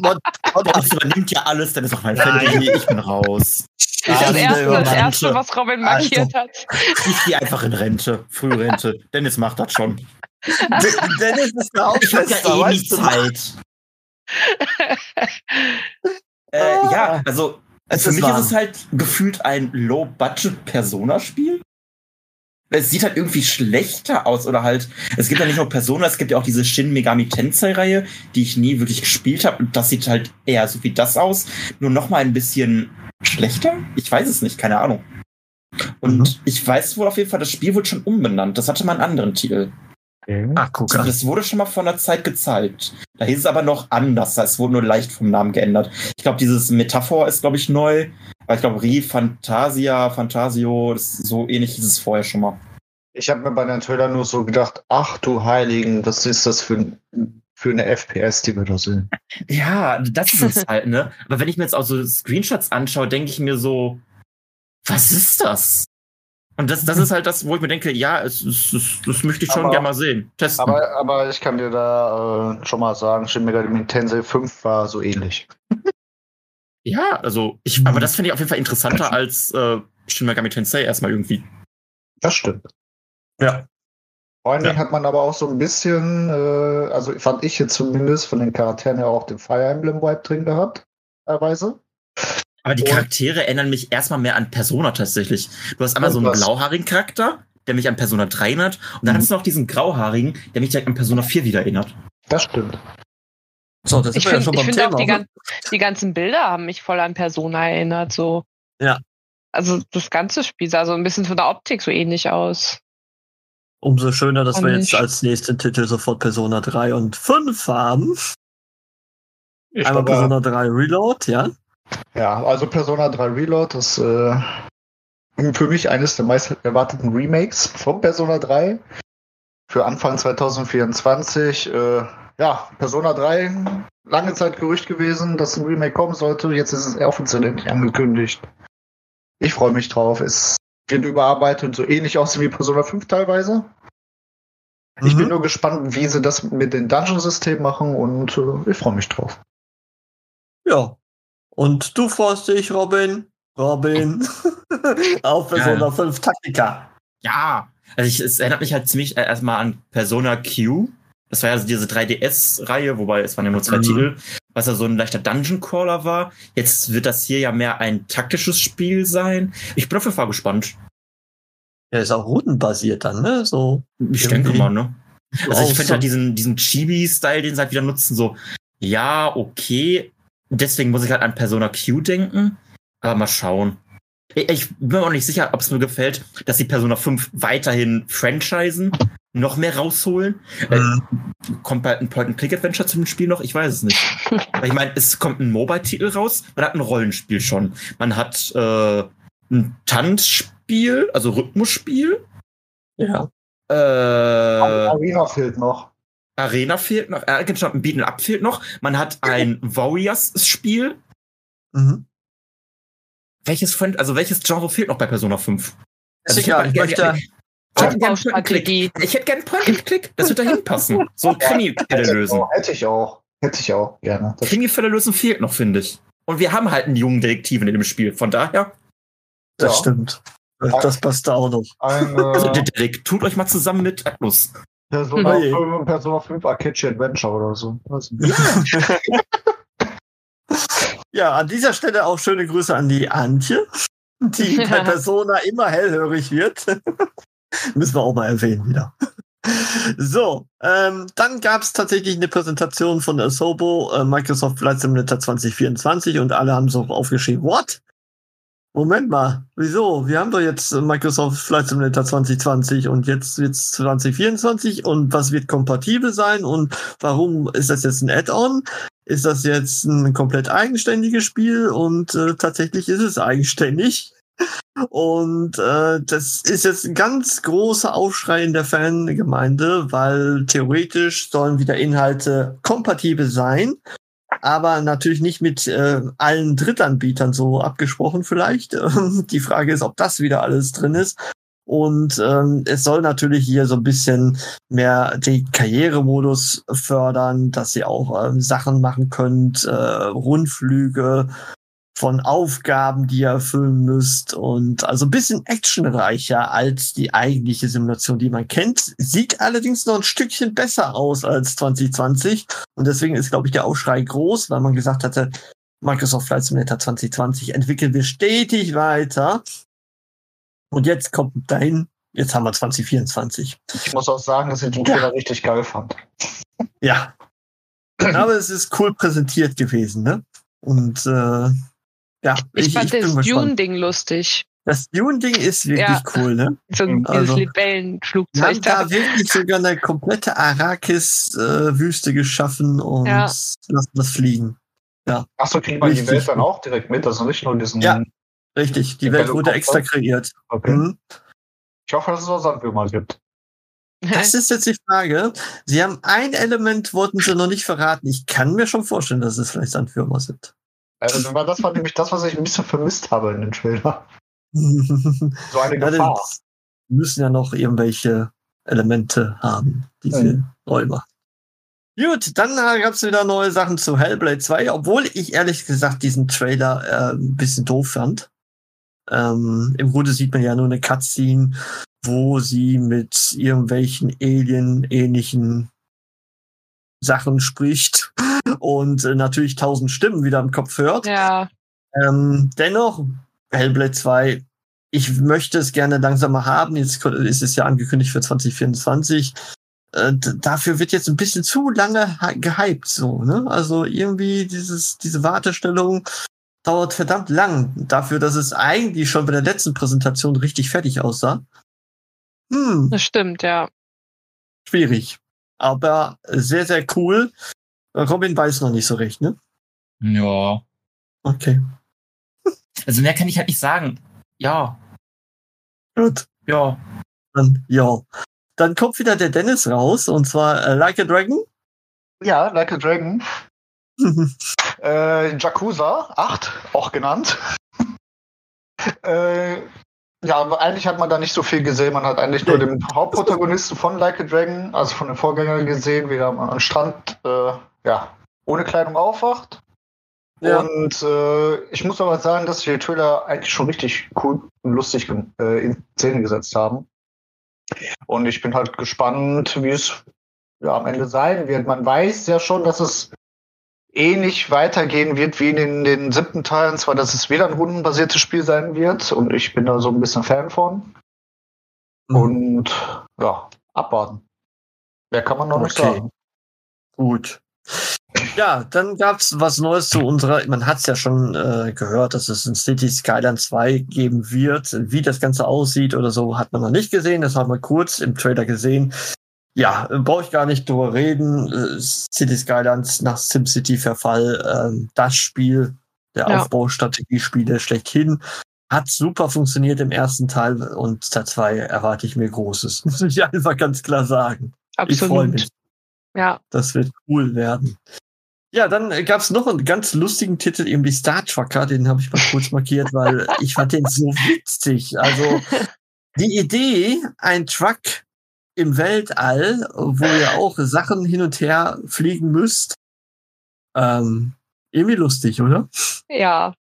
What- what- Dennis übernimmt ja alles, Dennis ist auch mein Nein. Fantasy, ich bin raus. das, Ah, erste, das erste, was Robin markiert hat. Ich gehe einfach in Rente, Frührente. Dennis macht das schon. De- Dennis ist der Ich habe ja eh nie? Zeit. Äh, ja, also Es für mich warm. ist es halt gefühlt ein Low-Budget-Persona-Spiel. Es sieht halt irgendwie schlechter aus oder halt, es gibt ja nicht nur Persona, es gibt ja auch diese Shin Megami Tensei-Reihe, die ich nie wirklich gespielt habe und das sieht halt eher so wie das aus, nur noch mal ein bisschen schlechter? Ich weiß es nicht, keine Ahnung. Und Mhm. ich weiß wohl auf jeden Fall, das Spiel wurde schon umbenannt. Das hatte mal einen anderen Titel. Ah, guck an. Das wurde schon mal vor einer Zeit gezeigt. Da hieß es aber noch anders. Es wurde nur leicht vom Namen geändert. Ich glaube, dieses Metaphor ist, glaube ich, neu. Aber ich glaube, Re Fantasia, Fantasio, das ist so ähnlich hieß es vorher schon mal. Ich habe mir bei den Trailer nur so gedacht, ach du Heiligen, was ist das für, ein- für eine FPS, die wir da sehen? Ja, das ist es halt, ne? Aber wenn ich mir jetzt auch so Screenshots anschaue, denke ich mir so, was ist das? Und das, das ist halt das, wo ich mir denke, ja, es, es, es, das möchte ich schon Aber- gerne mal sehen. Testen. Aber, aber ich kann dir da äh, schon mal sagen, Shin Megami Tensei 5 war so ähnlich. ja, also, ich, aber das finde ich auf jeden Fall interessanter als äh, Shin Megami Tensei erstmal irgendwie. Das stimmt. Ja. Vor allen Ja. Hat man aber auch so ein bisschen, äh, also fand ich jetzt zumindest von den Charakteren ja auch den Fire Emblem Vibe drin gehabt, teilweise. Aber die Und- Charaktere erinnern mich erstmal mehr an Persona tatsächlich. Du hast einmal so einen blauhaarigen Charakter, der mich an Persona 3 erinnert. Und dann Mhm. hast du noch diesen grauhaarigen, der mich direkt an Persona 4 wieder erinnert. Das stimmt. So, das Ich ja finde beim find Thema. auch, die, oder? gan die ganzen Bilder haben mich voll an Persona erinnert. So. Ja. Also das ganze Spiel sah so ein bisschen von der Optik so ähnlich aus. Umso schöner, dass Und wir jetzt als nächsten Titel sofort Persona 3 und 5 haben. Ich Einmal Persona 3 Reload, ja. Ja, also Persona 3 Reload ist äh, für mich eines der meist erwarteten Remakes von Persona 3 für Anfang 2024. Äh, ja, Persona 3, lange Zeit Gerücht gewesen, dass ein Remake kommen sollte. Jetzt ist es offiziell endlich angekündigt. Ich freue mich drauf. Es wird überarbeitet und so ähnlich aussehen wie Persona 5 teilweise. Ich bin Mhm. nur gespannt, wie sie das mit dem Dungeon-System machen und äh, ich freue mich drauf. Ja. Und du freust dich, Robin? Robin. Auf Persona Ja. 5 Taktika. Ja. Also ich, es erinnert mich halt ziemlich äh, erstmal an Persona Q. Das war ja so diese 3DS-Reihe, wobei es waren ja nur zwei Mhm. Titel, was ja so ein leichter Dungeon-Crawler war. Jetzt wird das hier ja mehr ein taktisches Spiel sein. Ich bin auf jeden Fall gespannt. Ja, ist auch rundenbasiert dann, ne? So. Ich denke mal, ne? Also ich finde halt diesen, diesen Chibi-Style, den sie halt wieder nutzen, so, ja, okay. Deswegen muss ich halt an Persona Q denken. Aber mal schauen. Ich, bin mir auch nicht sicher, ob es mir gefällt, dass die Persona 5 weiterhin franchisen, noch mehr rausholen. Mhm. Äh, kommt bald ein Point-and-Click-Adventure zum Spiel noch? Ich weiß es nicht. Aber ich meine, es kommt ein Mobile-Titel raus, man hat ein Rollenspiel schon. Man hat äh, ein Tanzspiel, also Rhythmusspiel. Ja. Äh, Arena fehlt noch. Arena fehlt noch, äh, genau, ein Beaten Up fehlt noch. Man hat ein Warriors-Spiel. Mhm. Welches, also welches Genre fehlt noch bei Persona 5? Ist Also ich hätte ich gern- möchte, Ich hätte gerne Point and Aufbaustrategie. Click. Ich hätte gerne Point and Click. Das wird da hinpassen. So Krimi-Fälle lösen. Hätte ich auch. Hätte ich auch gerne. Krimi-Fälle lösen fehlt noch, finde ich. Und wir haben halt einen jungen Detektiven in dem Spiel. Von daher, das Ja. stimmt. Das passt da auch noch. ein also äh, Detektiv, tut euch mal zusammen mit Atlus. Persona, Oh je. 5, Persona 5 Arcade Adventure oder so. Nicht. Ja, an dieser Stelle auch schöne Grüße an die Antje, die bei Persona immer hellhörig wird. Müssen wir auch mal erwähnen wieder. So, ähm, dann gab es tatsächlich eine Präsentation von Asobo, äh, Microsoft Flight Simulator 2024 und alle haben so aufgeschrieben, what? Moment mal, wieso? Wir haben doch jetzt Microsoft Flight Simulator 2020 und jetzt wird's 2024 und was wird kompatibel sein und warum ist das jetzt ein Add-on? Ist das jetzt ein komplett eigenständiges Spiel und äh, tatsächlich ist es eigenständig. Und äh, das ist jetzt ein ganz großer Aufschrei in der Fangemeinde, weil theoretisch sollen wieder Inhalte kompatibel sein, aber natürlich nicht mit äh, allen Drittanbietern so abgesprochen vielleicht. Die Frage ist, ob das wieder alles drin ist. Und ähm, es soll natürlich hier so ein bisschen mehr den Karrieremodus fördern, dass ihr auch ähm, Sachen machen könnt, äh, Rundflüge von Aufgaben, die ihr erfüllen müsst und also ein bisschen actionreicher als die eigentliche Simulation, die man kennt. Sieht allerdings noch ein Stückchen besser aus als 2020 und deswegen ist, glaube ich, der Aufschrei groß, weil man gesagt hatte, Microsoft Flight Simulator 2020 entwickeln wir stetig weiter und jetzt kommt dahin, jetzt haben wir 2024. Ich muss auch sagen, dass ich den Trailer richtig geil fand. Ja. Aber es ist cool präsentiert gewesen, ne? Und äh, ja, Ich, fand bin das. Dune-Ding lustig. Das Dune-Ding ist wirklich Ja. cool, ne? So ein Also, dieses Wir Libellenflugzeug haben da. da wirklich sogar eine komplette Arrakis-Wüste geschaffen und Ja. lassen das fliegen. Achso, kriegt man die Welt dann auch direkt mit, also nicht nur diesen. Ja. Richtig, die Der Welt wurde extra kreiert. Okay. Mhm. Ich hoffe, dass es auch Sandwürmer gibt. Das ist jetzt die Frage. Sie haben ein Element, wollten sie noch nicht verraten. Ich kann mir schon vorstellen, dass es vielleicht Sandwürmer sind. Also, das war nämlich das, was ich ein bisschen vermisst habe in den Trailer. So eine Ja, Gefahr. das müssen ja noch irgendwelche Elemente haben, diese Mhm. Räuber. Gut, dann gab es wieder neue Sachen zu Hellblade 2, obwohl ich ehrlich gesagt diesen Trailer äh, ein bisschen doof fand. Ähm, Im Grunde sieht man ja nur eine Cutscene, wo sie mit irgendwelchen Alien-ähnlichen Sachen spricht und äh, natürlich tausend Stimmen wieder im Kopf hört. Ja, Ähm, dennoch, Hellblade 2, ich möchte es gerne langsamer haben. Jetzt ist es ja angekündigt für 2024. Äh, dafür wird jetzt ein bisschen zu lange hy- gehypt, so, ne? Also irgendwie dieses, diese Wartestellung dauert verdammt lang. Dafür, dass es eigentlich schon bei der letzten Präsentation richtig fertig aussah. Hm, das stimmt, ja. schwierig. Aber sehr, sehr cool. Robin weiß noch nicht so recht, ne? Ja. Okay. Also mehr kann ich halt nicht sagen. Ja. Gut. Ja. Dann, ja. Dann kommt wieder der Dennis raus, und zwar äh, Like a Dragon. Ja, Like a Dragon. Äh, Yakuza 8, auch genannt. äh, ja, aber eigentlich hat man da nicht so viel gesehen. Man hat eigentlich nur den Hauptprotagonisten von Like a Dragon, also von den Vorgängern gesehen, wie er am Strand äh, ja, ohne Kleidung aufwacht. Ja. Und äh, ich muss aber sagen, dass die Trailer eigentlich schon richtig cool und lustig äh, in Szene gesetzt haben. Und ich bin halt gespannt, wie es ja, am Ende sein wird. Man weiß ja schon, dass es ähnlich weitergehen wird wie in den, den siebten Teil, und zwar, dass es wieder ein rundenbasiertes Spiel sein wird. Und ich bin da so ein bisschen Fan von. Mhm. Und ja, abwarten. Mehr kann man noch nicht Okay. sagen. Gut. Ja, dann gab's was Neues zu unserer, man hat's ja schon äh, gehört, dass es ein City Skyline 2 geben wird. Wie das Ganze aussieht oder so, hat man noch nicht gesehen. Das haben wir kurz im Trailer gesehen. Ja, äh, brauche ich gar nicht drüber reden. Äh, City Skylines nach SimCity Verfall, ähm, das Spiel der Ja. Aufbaustrategiespiele schlechthin. hat super funktioniert im ersten Teil und Teil 2 erwarte ich mir Großes. Muss ich einfach ganz klar sagen. Ich freue Absolut. mich. Ja. Das wird cool werden. Ja, dann gab es noch einen ganz lustigen Titel, irgendwie Star Trucker, den habe ich mal kurz markiert, weil ich fand den so witzig. Also die Idee, ein Truck im Weltall, wo ihr auch Sachen hin und her fliegen müsst, ähm, irgendwie lustig, oder? Ja.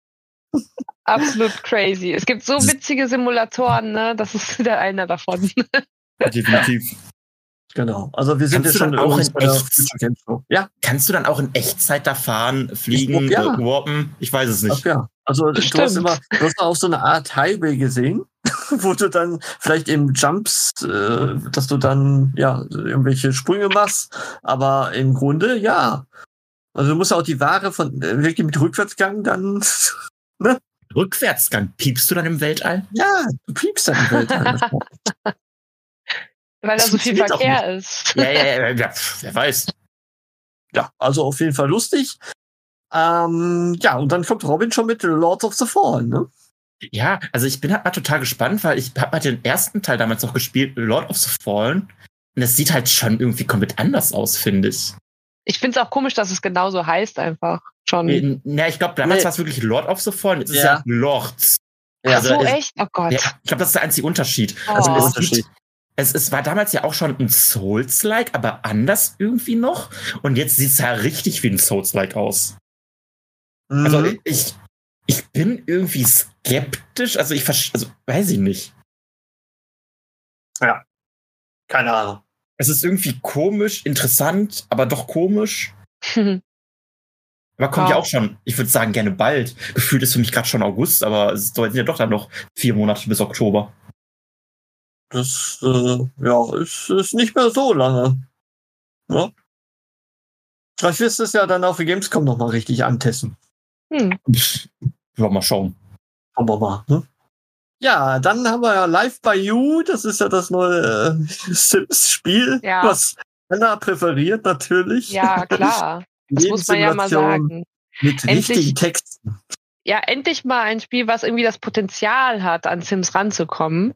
Absolut crazy. Es gibt so witzige Simulatoren, ne? Das ist wieder einer davon. Definitiv. Genau. Also wir sind Kannst ja schon auch in bei der echt- Future Game Show. Ja, Kannst du dann auch in Echtzeit da fahren, fliegen, Ja. äh, warpen? Ich weiß es ach nicht. ja. Also du hast immer, du hast auch so eine Art Highway gesehen, wo du dann vielleicht im Jumps, äh, dass du dann ja irgendwelche Sprünge machst, aber im Grunde ja. Also du musst auch die Ware von äh, wirklich mit Rückwärtsgang dann Rückwärtsgang, piepst du dann im Weltall? ja, du piepst dann im Weltall. Weil da so viel Verkehr ist. Ja, ja, ja, ja, wer weiß. ja, also auf jeden Fall lustig. Ähm, ja, und dann kommt Robin schon mit Lords of the Fallen, ne? Ja, also ich bin halt mal total gespannt, weil ich habe halt den ersten Teil damals noch gespielt, Lord of the Fallen. Und es sieht halt schon irgendwie komplett anders aus, finde ich. Ich finde es auch komisch, dass es genauso heißt einfach schon. Äh, Ja, ich glaube, damals Nee. war es wirklich Lord of the Fallen, jetzt ist Ja. ja Lords. Ja, so also echt? Oh Gott. Ja, ich glaube, das ist der einzige Unterschied. Oh. Also Das es, Unterschied. sieht, es, es war damals ja auch schon ein Souls-like, aber anders irgendwie noch. Und jetzt sieht es ja richtig wie ein Souls-like aus. Also Mhm. ich, ich bin irgendwie skeptisch. Also ich verstehe, also weiß ich nicht. keine Ahnung. Es ist irgendwie komisch, interessant, aber doch komisch. Aber kommt ja Ja. auch schon, ich würde sagen, gerne bald. Gefühlt ist für mich gerade schon August, aber es sind ja doch dann noch vier Monate bis Oktober. Das äh, ja, ist, ist nicht mehr so lange. Ja. Vielleicht wirst du es ja dann auf der Gamescom nochmal richtig antesten. hm. Ja, mal schauen. Schauen wir mal. Ne? Ja, dann haben wir ja Live by You. Das ist ja das neue äh, Sims-Spiel, Ja. was Anna präferiert natürlich. Ja, klar. Das muss man ja mal sagen. Mit Endlich- richtigen Texten. Ja, endlich mal ein Spiel, was irgendwie das Potenzial hat, an Sims ranzukommen.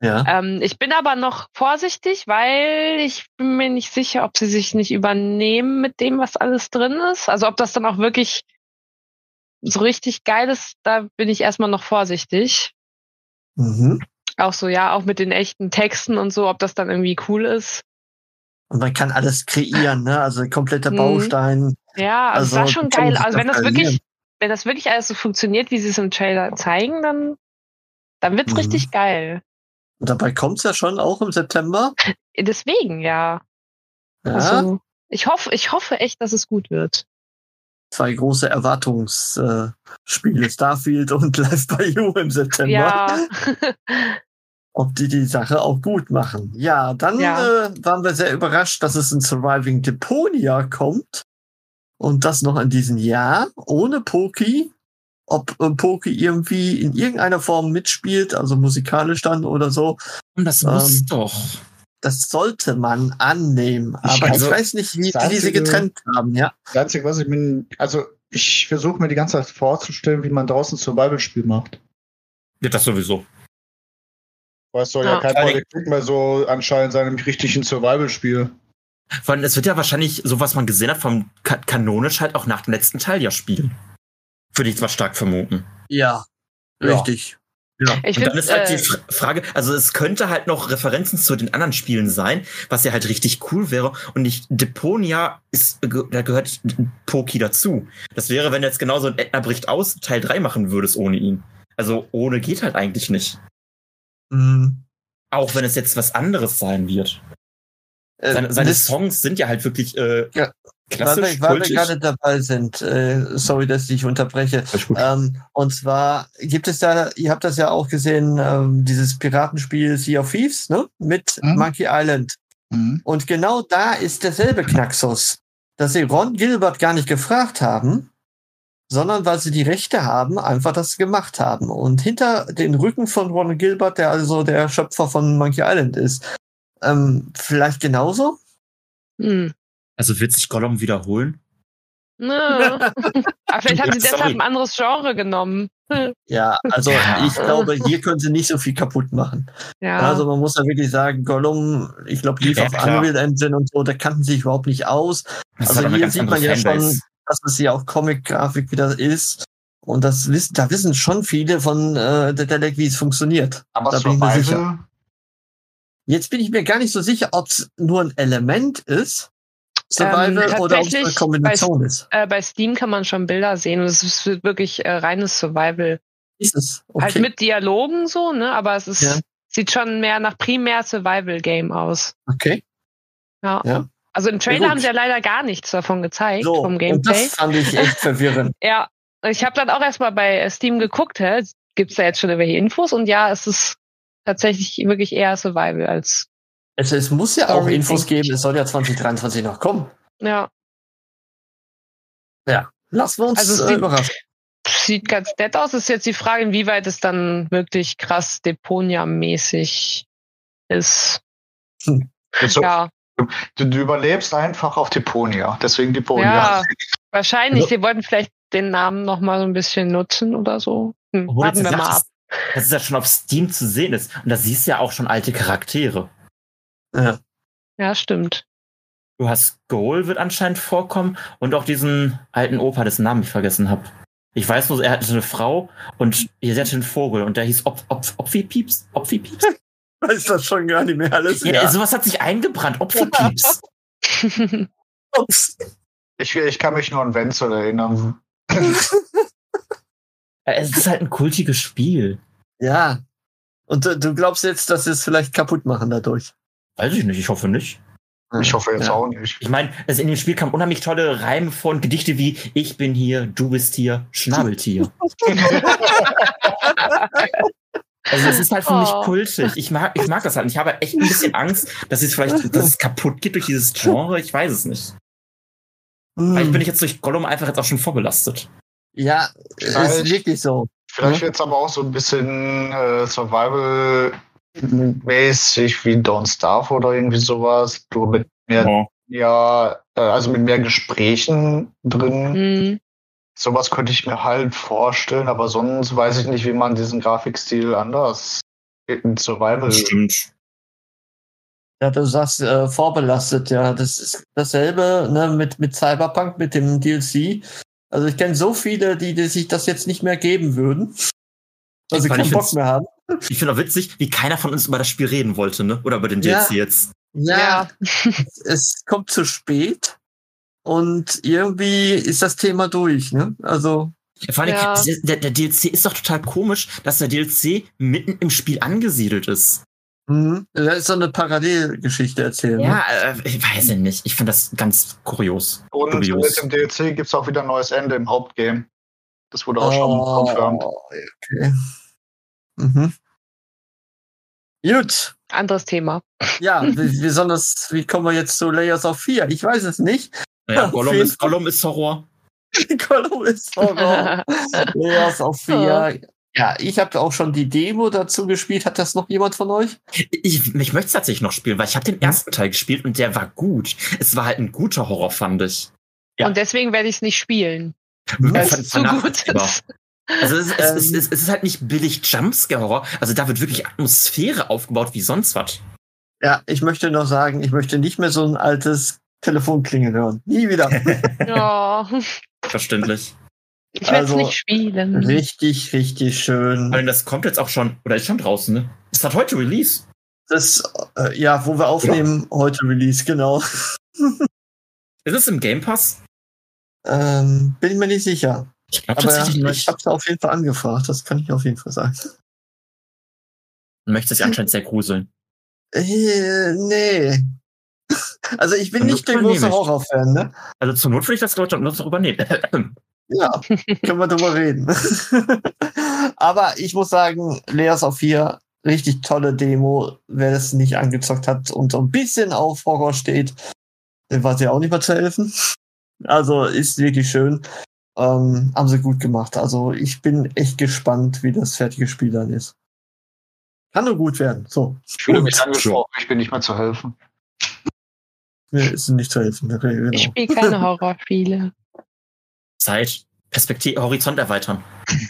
Ja. Ähm, ich bin aber noch vorsichtig, weil ich bin mir nicht sicher, ob sie sich nicht übernehmen mit dem, was alles drin ist. Also ob das dann auch wirklich so richtig geil ist, da bin ich erstmal noch vorsichtig. Mhm. Auch so, ja, auch mit den echten Texten und so, ob das dann irgendwie cool ist. Und man kann alles kreieren, ne? Also kompletter Mhm. Baustein. Ja, also, es Also, war schon geil. Also wenn das wirklich, wenn das wirklich alles so funktioniert, wie sie es im Trailer zeigen, dann, dann wird's Mhm. richtig geil. Und dabei kommt's ja schon auch im September. Deswegen, ja. Ja. Also, ich hoffe, ich hoffe echt, dass es gut wird. Zwei große Erwartungsspiele, äh, Starfield und Live by You im September. Ja. Ob die die Sache auch gut machen. Ja, dann Ja. Äh, waren wir sehr überrascht, dass es ein Surviving Deponia kommt. Und das noch in diesem Jahr, ohne Poki. Ob äh, Poki irgendwie in irgendeiner Form mitspielt, also musikalisch dann oder so, Und das Ähm, muss doch. Das sollte man annehmen. Ich Aber ich, also- weiß nicht, wie, sie Einzige- getrennt haben, ja. Das Einzige, was ich mir, also ich versuche mir die ganze Zeit vorzustellen, wie man draußen Survival-Spiel macht. Ja, das sowieso. Weil es soll ja, Ja. kein Politik mehr so anscheinend sein, nämlich richtig ein Survival-Spiel. Vor allem, es wird ja wahrscheinlich, so was man gesehen hat, vom ka kanonisch halt auch nach dem letzten Teil ja spielen. Würde ich zwar stark vermuten. Ja, Ja. richtig. Ja. Ich Und dann ist halt äh, die Fra- Frage, also es könnte halt noch Referenzen zu den anderen Spielen sein, was ja halt richtig cool wäre. Und nicht Deponia ist, da gehört Poki dazu. Das wäre, wenn du jetzt genauso ein Edna bricht aus Teil 3 machen würdest ohne ihn. Also ohne geht halt eigentlich nicht. Mhm. Auch wenn es jetzt was anderes sein wird. Äh, Seine, seine Songs sind ja halt wirklich äh, Ja. Klassisch, weil wir, weil wir gerade dabei sind, äh, sorry, dass ich dich unterbreche. Ähm, und zwar gibt es da, ihr habt das ja auch gesehen, ähm, dieses Piratenspiel Sea of Thieves, ne? Mit Mhm. Monkey Island. Und genau da ist derselbe Knaxus, dass sie Ron Gilbert gar nicht gefragt haben, sondern weil sie die Rechte haben, einfach das gemacht haben. Und hinter den Rücken von Ron Gilbert, der also der Schöpfer von Monkey Island ist, ähm, vielleicht genauso? hm. Also wird sich Gollum wiederholen? Nö. Aber vielleicht haben sie deshalb sorry. ein anderes Genre genommen. Ja, also Ja. ich glaube, hier können sie nicht so viel kaputt machen. Ja. Also man muss ja wirklich sagen, Gollum, ich glaube, lief Ja, auf. Unreal Engine und so, da kannten sie sich überhaupt nicht aus. Das Also hier sieht man ja schon, Fanbase. dass es ja auch Comic-Grafik wieder ist. Und das wissen, da wissen schon viele von äh, der Deck, wie es funktioniert. Aber da bin ich mir sicher. Jetzt bin ich mir gar nicht so sicher, ob es nur ein Element ist, Survival, Ähm, oder ob es eine Kombination ist. äh, bei Steam kann man schon Bilder sehen und es ist wirklich äh, reines Survival. Ist es? Halt Okay. mit Dialogen so, ne? Aber es ist, Ja. sieht schon mehr nach primär Survival-Game aus. okay. Ja. Ja. Also im Trailer gut. haben sie ja leider gar nichts davon gezeigt, So, vom und Gameplay. das fand ich echt verwirrend. Ja, ich habe dann auch erstmal bei Steam geguckt, hä, gibt's da jetzt schon irgendwelche Infos? Und ja, es ist tatsächlich wirklich eher Survival als Es, es muss ja auch Infos geben, es soll ja 2023 noch kommen. ja. Lassen wir uns Also äh, sieht- überraschen. Sieht ganz nett aus. Ist jetzt die Frage, inwieweit es dann wirklich krass Deponia-mäßig ist. so, Ja, du, du überlebst einfach auf Deponia. Deswegen Deponia. ja, wahrscheinlich. Sie wollten vielleicht den Namen noch mal so ein bisschen nutzen oder so. Hm, warten wir mal ab. Das, das ist ja schon auf Steam zu sehen ist. Und da siehst du ja auch schon alte Charaktere. Ja. Ja, stimmt. Du hast Goal wird anscheinend vorkommen und auch diesen alten Opa, dessen Namen ich vergessen habe. Ich weiß nur, er hatte eine Frau und ihr hatte einen Vogel und der hieß Op Op Opfi-Pieps. Opfi-Pieps? Weiß das schon gar nicht mehr alles. Ja, sowas hat sich eingebrannt. Opfi-Pieps. Ups. Ich, ich kann mich nur an Wenzel erinnern. Äh, Es ist halt ein kultiges Spiel. ja. Und du, du glaubst jetzt, dass sie es vielleicht kaputt machen dadurch? Weiß ich nicht, ich hoffe nicht. Ich hoffe jetzt ja. auch nicht. Ich meine, also in dem Spiel kamen unheimlich tolle Reime vor und Gedichte wie Ich bin hier, du bist hier, Schnabeltier. Also es ist halt für mich Oh. kultig. Ich mag, ich mag das halt. Und ich habe echt ein bisschen Angst, dass es vielleicht, dass es kaputt geht durch dieses Genre. Ich weiß es nicht. Hm. Vielleicht bin ich jetzt durch Gollum einfach jetzt auch schon vorbelastet. Ja, Vielleicht- ist wirklich so. Vielleicht wird es aber auch so ein bisschen äh, Survival-mäßig wie Don't Starve oder irgendwie sowas. Du mit mehr, Oh. ja, äh, also mit mehr Gesprächen drin. Hm. Sowas könnte ich mir halt vorstellen, aber sonst weiß ich nicht, wie man diesen Grafikstil anders in Survival. Stimmt. Ja, du sagst äh, vorbelastet, ja. Das ist dasselbe ne, mit, mit Cyberpunk, mit dem DLC. Also ich kenne so viele, die, die sich das jetzt nicht mehr geben würden. Weil sie Weil keinen Bock mehr haben. Ich finde auch witzig, wie keiner von uns über das Spiel reden wollte, ne? Oder über den Ja. DLC jetzt. Ja, es kommt zu spät. Und irgendwie ist das Thema durch, ne? Also, Vor allem, Ja. der, der DLC ist doch total komisch, dass der DLC mitten im Spiel angesiedelt ist. mhm. da ist so eine Parallelgeschichte erzählt. Ne? Ja, äh, ich weiß ja nicht. Ich finde das ganz kurios. Und Dubios. mit dem DLC gibt es auch wieder ein neues Ende im Hauptgame. Das wurde auch schon confirmed. Oh, okay. Mhm. Gut. Anderes Thema. Ja, wie, wie, kommen wir jetzt zu Layers of 4? Ich weiß es nicht. Naja, Gollum ist, Gollum ist Horror. Gollum ist Horror. Layers of 4. Ja, ich habe auch schon die Demo dazu gespielt. Hat das noch jemand von euch? Ich, ich möchte es tatsächlich noch spielen, weil ich habe den ersten Teil gespielt und der war gut. Es war halt ein guter Horror, fand ich. Ja. Und deswegen werde ich es nicht spielen. Weil es zu gut ist. Also es, ist- es, Ähm. es, es ist halt nicht billig Jumpscare-Horror. Also da wird wirklich Atmosphäre aufgebaut wie sonst was. Ja, ich möchte noch sagen, ich möchte nicht mehr so ein altes Telefonklingeln hören. Nie wieder. Ja, Verständlich. ich werde es Also, nicht spielen. richtig, richtig schön. Weil das kommt jetzt auch schon, oder ist schon draußen, ne? Es hat heute Release. Das, äh, ja, wo wir aufnehmen, heute Release, genau. Ist es im Game Pass? Ähm, bin ich mir nicht sicher. Ich glaube tatsächlich ich nicht. habe es auf jeden Fall angefragt, das kann ich auf jeden Fall sagen. Möchte sich anscheinend sehr gruseln. Äh, nee. Also ich bin nicht der große ich. Horrorfan, ne? Also zur Not will ich das Leute noch darüber nehmen. Ja, können wir drüber reden. Aber ich muss sagen, Leas auf 4, richtig tolle Demo. Wer das nicht angezockt hat und so ein bisschen auf Horror steht, dem war sie auch nicht mehr zu helfen. Also ist wirklich schön. Ähm, haben sie gut gemacht. Also ich bin echt gespannt, wie das fertige Spiel dann ist. Kann nur gut werden. So. Ich fühle mich angesprochen, ich bin nicht mehr zu helfen. Mir ist nicht zu helfen. Okay, genau. Ich spiele keine Horrorspiele. Zeit, Perspektive, Horizont erweitern.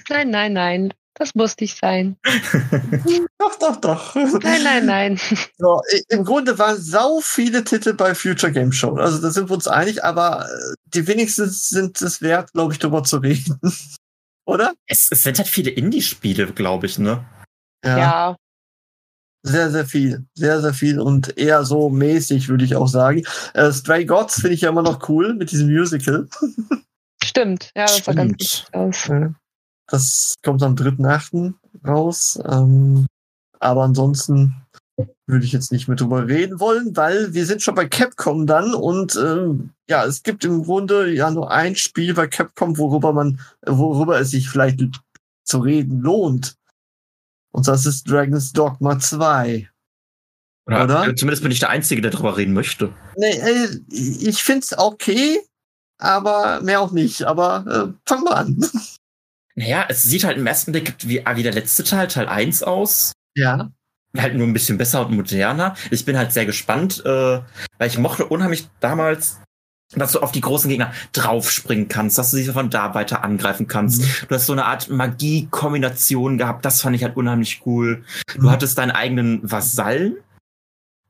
Nein, nein, nein. Das muss nicht sein. Doch, doch, doch. Nein, nein, nein. So, Im Grunde waren sau viele Titel bei Future Game Show. Also da sind wir uns einig, aber äh, die wenigsten sind es wert, glaube ich, darüber zu reden. Oder? es, es sind halt viele Indie-Spiele, glaube ich, ne? Ja. Sehr, sehr viel. Sehr, sehr viel und eher so mäßig, würde ich auch sagen. Äh, Stray Gods finde ich ja immer noch cool mit diesem Musical. Stimmt. Ja, das sah ganz Stimmt. gut aus. Das kommt am 3.8. raus. Ähm, aber ansonsten würde ich jetzt nicht mehr drüber reden wollen, weil wir sind schon bei Capcom dann und ähm, ja, es gibt im Grunde ja nur ein Spiel bei Capcom, worüber man, worüber es sich vielleicht zu reden lohnt. Und das ist Dragon's Dogma 2. Oder, Oder? Zumindest bin ich der Einzige, der darüber reden möchte. Nee, äh, ich find's okay, aber mehr auch nicht. Aber äh, fangen wir an. Naja, es sieht halt im ersten Blick wie, wie der letzte Teil, Teil 1 aus. Ja. Halt nur ein bisschen besser und moderner. Ich bin halt sehr gespannt, äh, weil ich mochte unheimlich damals, dass du auf die großen Gegner draufspringen kannst, dass du sie von da weiter angreifen kannst. Mhm. Du hast so eine Art Magie-Kombination gehabt, das fand ich halt unheimlich cool. Du Mhm. hattest deinen eigenen Vasallen,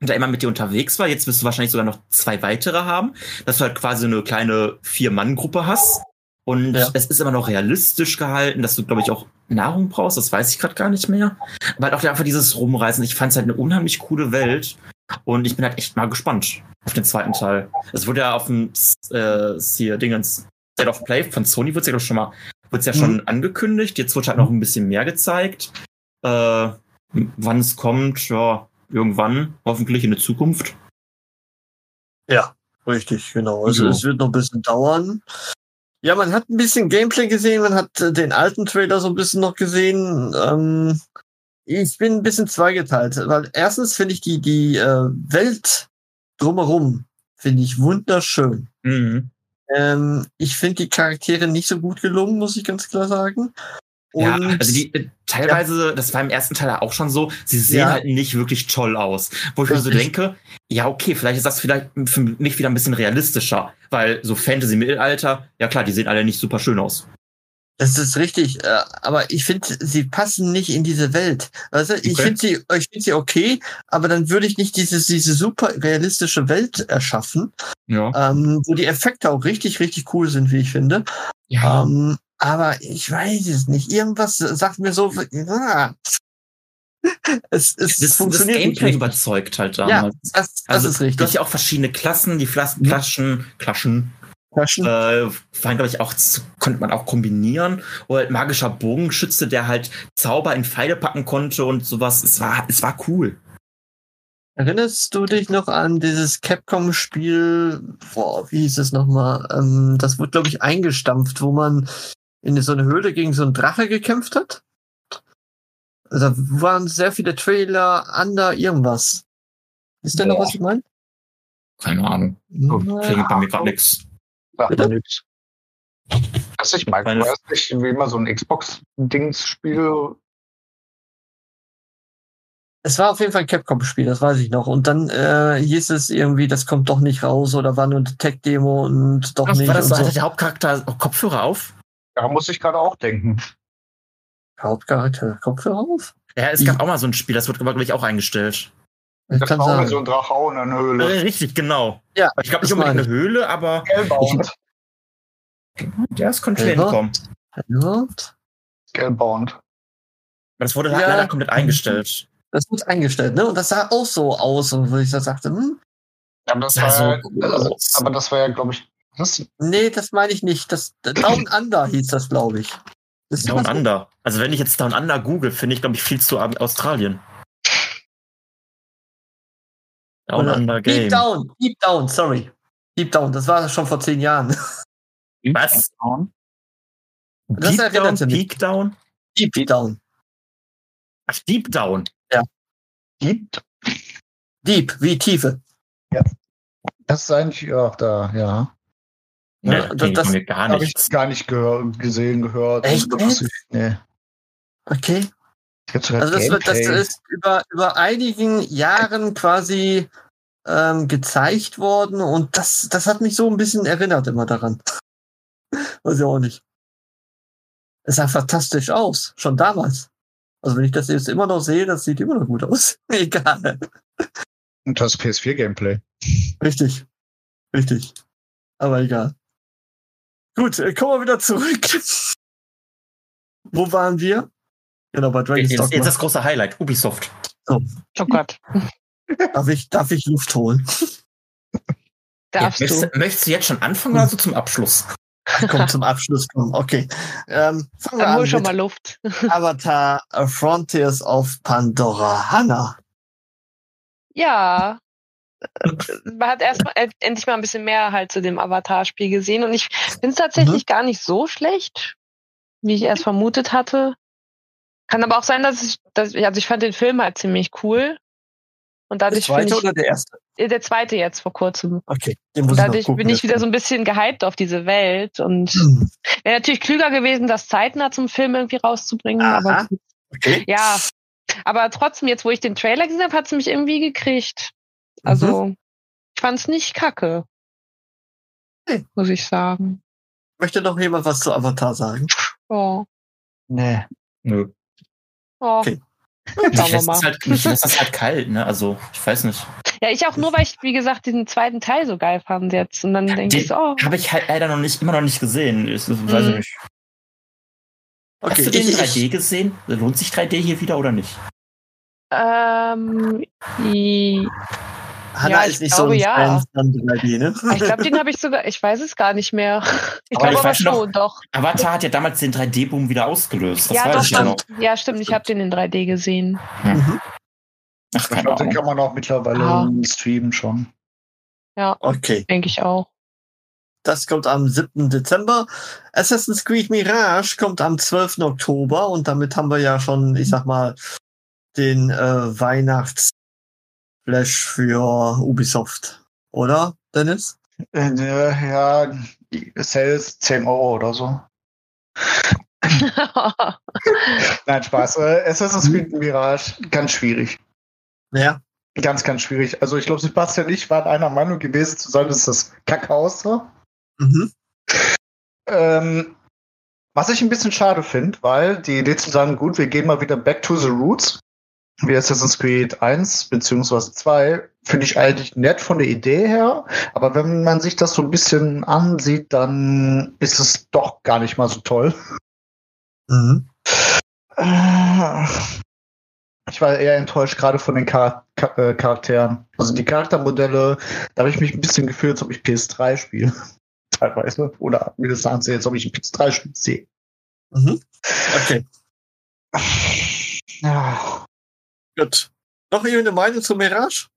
der immer mit dir unterwegs war. Jetzt wirst du wahrscheinlich sogar noch zwei weitere haben, dass du halt quasi eine kleine Vier-Mann-Gruppe hast. Und Ja. es ist immer noch realistisch gehalten, dass du, glaube ich, auch Nahrung brauchst. Das weiß ich gerade gar nicht mehr. Aber halt auch einfach dieses Rumreisen. Ich fand es halt eine unheimlich coole Welt. Und ich bin halt echt mal gespannt auf den zweiten Teil. Es wurde ja auf dem äh, hier Dingens State of Play von Sony wurde ja ich, schon mal wurde ja schon angekündigt. Jetzt wird halt noch ein bisschen mehr gezeigt. Äh, wann es kommt, ja, irgendwann, hoffentlich in der Zukunft. Ja, richtig, genau. Also es wird noch ein bisschen dauern. Ja, man hat ein bisschen Gameplay gesehen, man hat äh, den alten Trailer so ein bisschen noch gesehen. Ähm, ich bin ein bisschen zweigeteilt, weil erstens finde ich die, die äh, Welt drumherum, finde ich wunderschön. Mhm. Ähm, ich finde die Charaktere nicht so gut gelungen, muss ich ganz klar sagen. Ja, also die äh, teilweise, das war im ersten Teil auch schon so, sie sehen Ja. halt nicht wirklich toll aus. Wo ich mir so denke, ja, okay, vielleicht ist das vielleicht für mich wieder ein bisschen realistischer, weil so Fantasy-Mittelalter, ja klar, die sehen alle nicht super schön aus. Das ist richtig, äh, aber ich finde, sie passen nicht in diese Welt. Also ich Okay. finde sie, ich finde sie okay, aber dann würde ich nicht diese, diese super realistische Welt erschaffen, Ja. ähm, wo die Effekte auch richtig, richtig cool sind, wie ich finde. Ja. Ähm, aber ich weiß es nicht. Irgendwas sagt mir so, ah, es, es das, das funktioniert nicht. Gameplay richtig. überzeugt halt Ja, damals. das, das also, ist Du hast richtig. ja auch verschiedene Klassen, die Flas Mhm. Klaschen, Klaschen, Taschen. äh, waren, glaube ich, auch, konnte man auch kombinieren. Oder halt magischer Bogenschütze, der halt Zauber in Pfeile packen konnte und sowas. Es war, es war cool. Erinnerst du dich noch an dieses Capcom-Spiel, boah, wie hieß es nochmal? Ähm, das wurde, glaube ich, eingestampft, wo man in so eine Höhle gegen so einen Drache gekämpft hat? Da waren sehr viele Trailer, Under, irgendwas. Ist da noch was ich meine? Keine Ahnung. Klingt bei mir gerade nix. Sagt mir nichts. Nicht Mike Meine- West nicht wie immer so ein Xbox-Dings-Spiel? Es war auf jeden Fall ein Capcom-Spiel, das weiß ich noch. Und dann äh, hieß es irgendwie, das kommt doch nicht raus oder war nur eine Tech-Demo und doch Was nicht. war das und so? Hatte der Hauptcharakter Kopfhörer auf? Da muss ich gerade auch denken. Hauptcharakter, Kopfhörer auf? Ja, es gab auch mal so ein Spiel, das wird, glaube ich, auch eingestellt. Das Das war auch so ein Drache auch in einer Höhle. Äh, Richtig, genau. Ja, Ich glaube nicht unbedingt eine Höhle, aber Scalebound. ja, es könnte Selber? hinkommen. Ja. Scalebound. Das wurde Ja. leider komplett eingestellt. Das wird eingestellt, ne? Und das sah auch so aus, und wo ich da sagte, hm, Aber das war, ja, also, aus. aber das war ja, glaube ich, das, nee, das meine ich nicht. Das Down Under hieß das, glaube ich. Das Down was- Under. Also wenn ich jetzt Down Under google, finde ich, glaube ich, viel zu Australien. Down Oder Under Deep Game. Down, Deep Down, sorry. Deep Down, das war schon vor zehn Jahren. Was? Das Deep erinnert Down. Peak Down? Deep Down. Ach, Deep Down. gibt. Deep, wie Tiefe. Das ist eigentlich, ja, da, ja. Nee, Ja, das, das- das gar Habe ich gar nicht gehör, gesehen, gehört. Echt ist- Nee. Okay. Also das, wird, das ist über, über einigen Jahren quasi ähm, gezeigt worden und das, das hat mich so ein bisschen erinnert immer daran. Weiß ich auch nicht. Es sah fantastisch aus, schon damals. Also wenn ich das jetzt immer noch sehe, das sieht immer noch gut aus. Egal. Und das PS4-Gameplay. Richtig. Richtig. Aber egal. Gut, äh, kommen wir wieder zurück. Wo waren wir? Genau, bei Dragon's Jetzt, Dogma. jetzt das große Highlight, Ubisoft. Oh Gott, Darf ich, darf ich Luft holen? darfst ja, du. möchtest, möchtest du jetzt schon anfangen oder so zum Abschluss? Komm zum Abschluss kommen. Okay. Ähm, fangen wir Dann hol an schon mit mal Luft. Avatar Frontiers of Pandora. Hanna. Ja. Äh, Man hat erstmal äh, endlich mal ein bisschen mehr halt zu dem Avatar-Spiel gesehen und ich finde es tatsächlich gar nicht so schlecht, wie ich erst vermutet hatte. Kann aber auch sein, dass ich, dass, also ich fand den Film halt ziemlich cool. Und Der dadurch bin zweite ich, oder der erste? äh, der zweite jetzt vor kurzem. Okay. Den Und muss ich noch dadurch gucken, bin ich der wieder so ein bisschen gehypt auf diese Welt und Hm. wäre natürlich klüger gewesen, das zeitnah zum Film irgendwie rauszubringen. Aha. Aber Okay. ja, aber trotzdem, jetzt wo ich den Trailer gesehen habe, hat es mich irgendwie gekriegt. Also, Mhm. ich fand es nicht kacke. Okay. Muss ich sagen. Möchte noch jemand was zu Avatar sagen? Oh. Nee. Nö. Oh. Okay. Schauen Mich lässt, halt, mich lässt das halt kalt, ne? Also, ich weiß nicht. Ja, ich auch nur, weil ich, wie gesagt, diesen zweiten Teil so geil fand jetzt. Und dann denke Den ich so, oh, Habe ich halt leider noch nicht, immer noch nicht gesehen. Ich, weiß ich Mhm. nicht. Okay. Hast du den in ich, 3D ich, gesehen? Lohnt sich 3D hier wieder oder nicht? ähm, i- Hanna ja, ist ich nicht glaube, so ein ja. Fan von 3D, ne? ich glaube, den habe ich sogar, ich weiß es gar nicht mehr. Ich Aber glaube ich aber weiß noch- schon, doch. Avatar hat ja damals den 3D-Boom wieder ausgelöst. Das ja, weiß doch, ich ja noch. stimmt. Ja, stimmt. Ich habe den in 3D gesehen. Mhm. Ach, Ich glaube, den kann man auch mittlerweile Ah. streamen schon. Okay. Denke ich auch. Das kommt am 7. Dezember. Assassin's Creed Mirage kommt am 12. Oktober und damit haben wir ja schon, ich sag mal, den äh, Weihnachtsflash für Ubisoft. Oder, Dennis? Äh, ja, Sales 10 Euro oder so. Nein, Spaß. Äh, Assassin's Creed Mirage, ganz schwierig. Ja. Ganz, ganz schwierig. Also ich glaube, Sebastian und ich waren einer Meinung gewesen zu sagen, dass das Kacke aussah. Mhm. Ähm, was ich ein bisschen schade finde, weil die Idee zu sagen, gut, wir gehen mal wieder back to the roots, wie Assassin's Creed 1 beziehungsweise 2, finde ich eigentlich nett von der Idee her, aber wenn man sich das so ein bisschen ansieht, dann ist es doch gar nicht mal so toll. Mhm. Äh, Ich war eher enttäuscht gerade von den Char Char äh, Charakteren. Also die Charaktermodelle, da habe ich mich ein bisschen gefühlt, als ob ich PS3 spiele. Teilweise. Oder mir das ansehe, als ob ich ein PS3-Spiel sehe. Mhm. Okay, Ja. Gut. Noch irgendeine Meinung zu Mirage?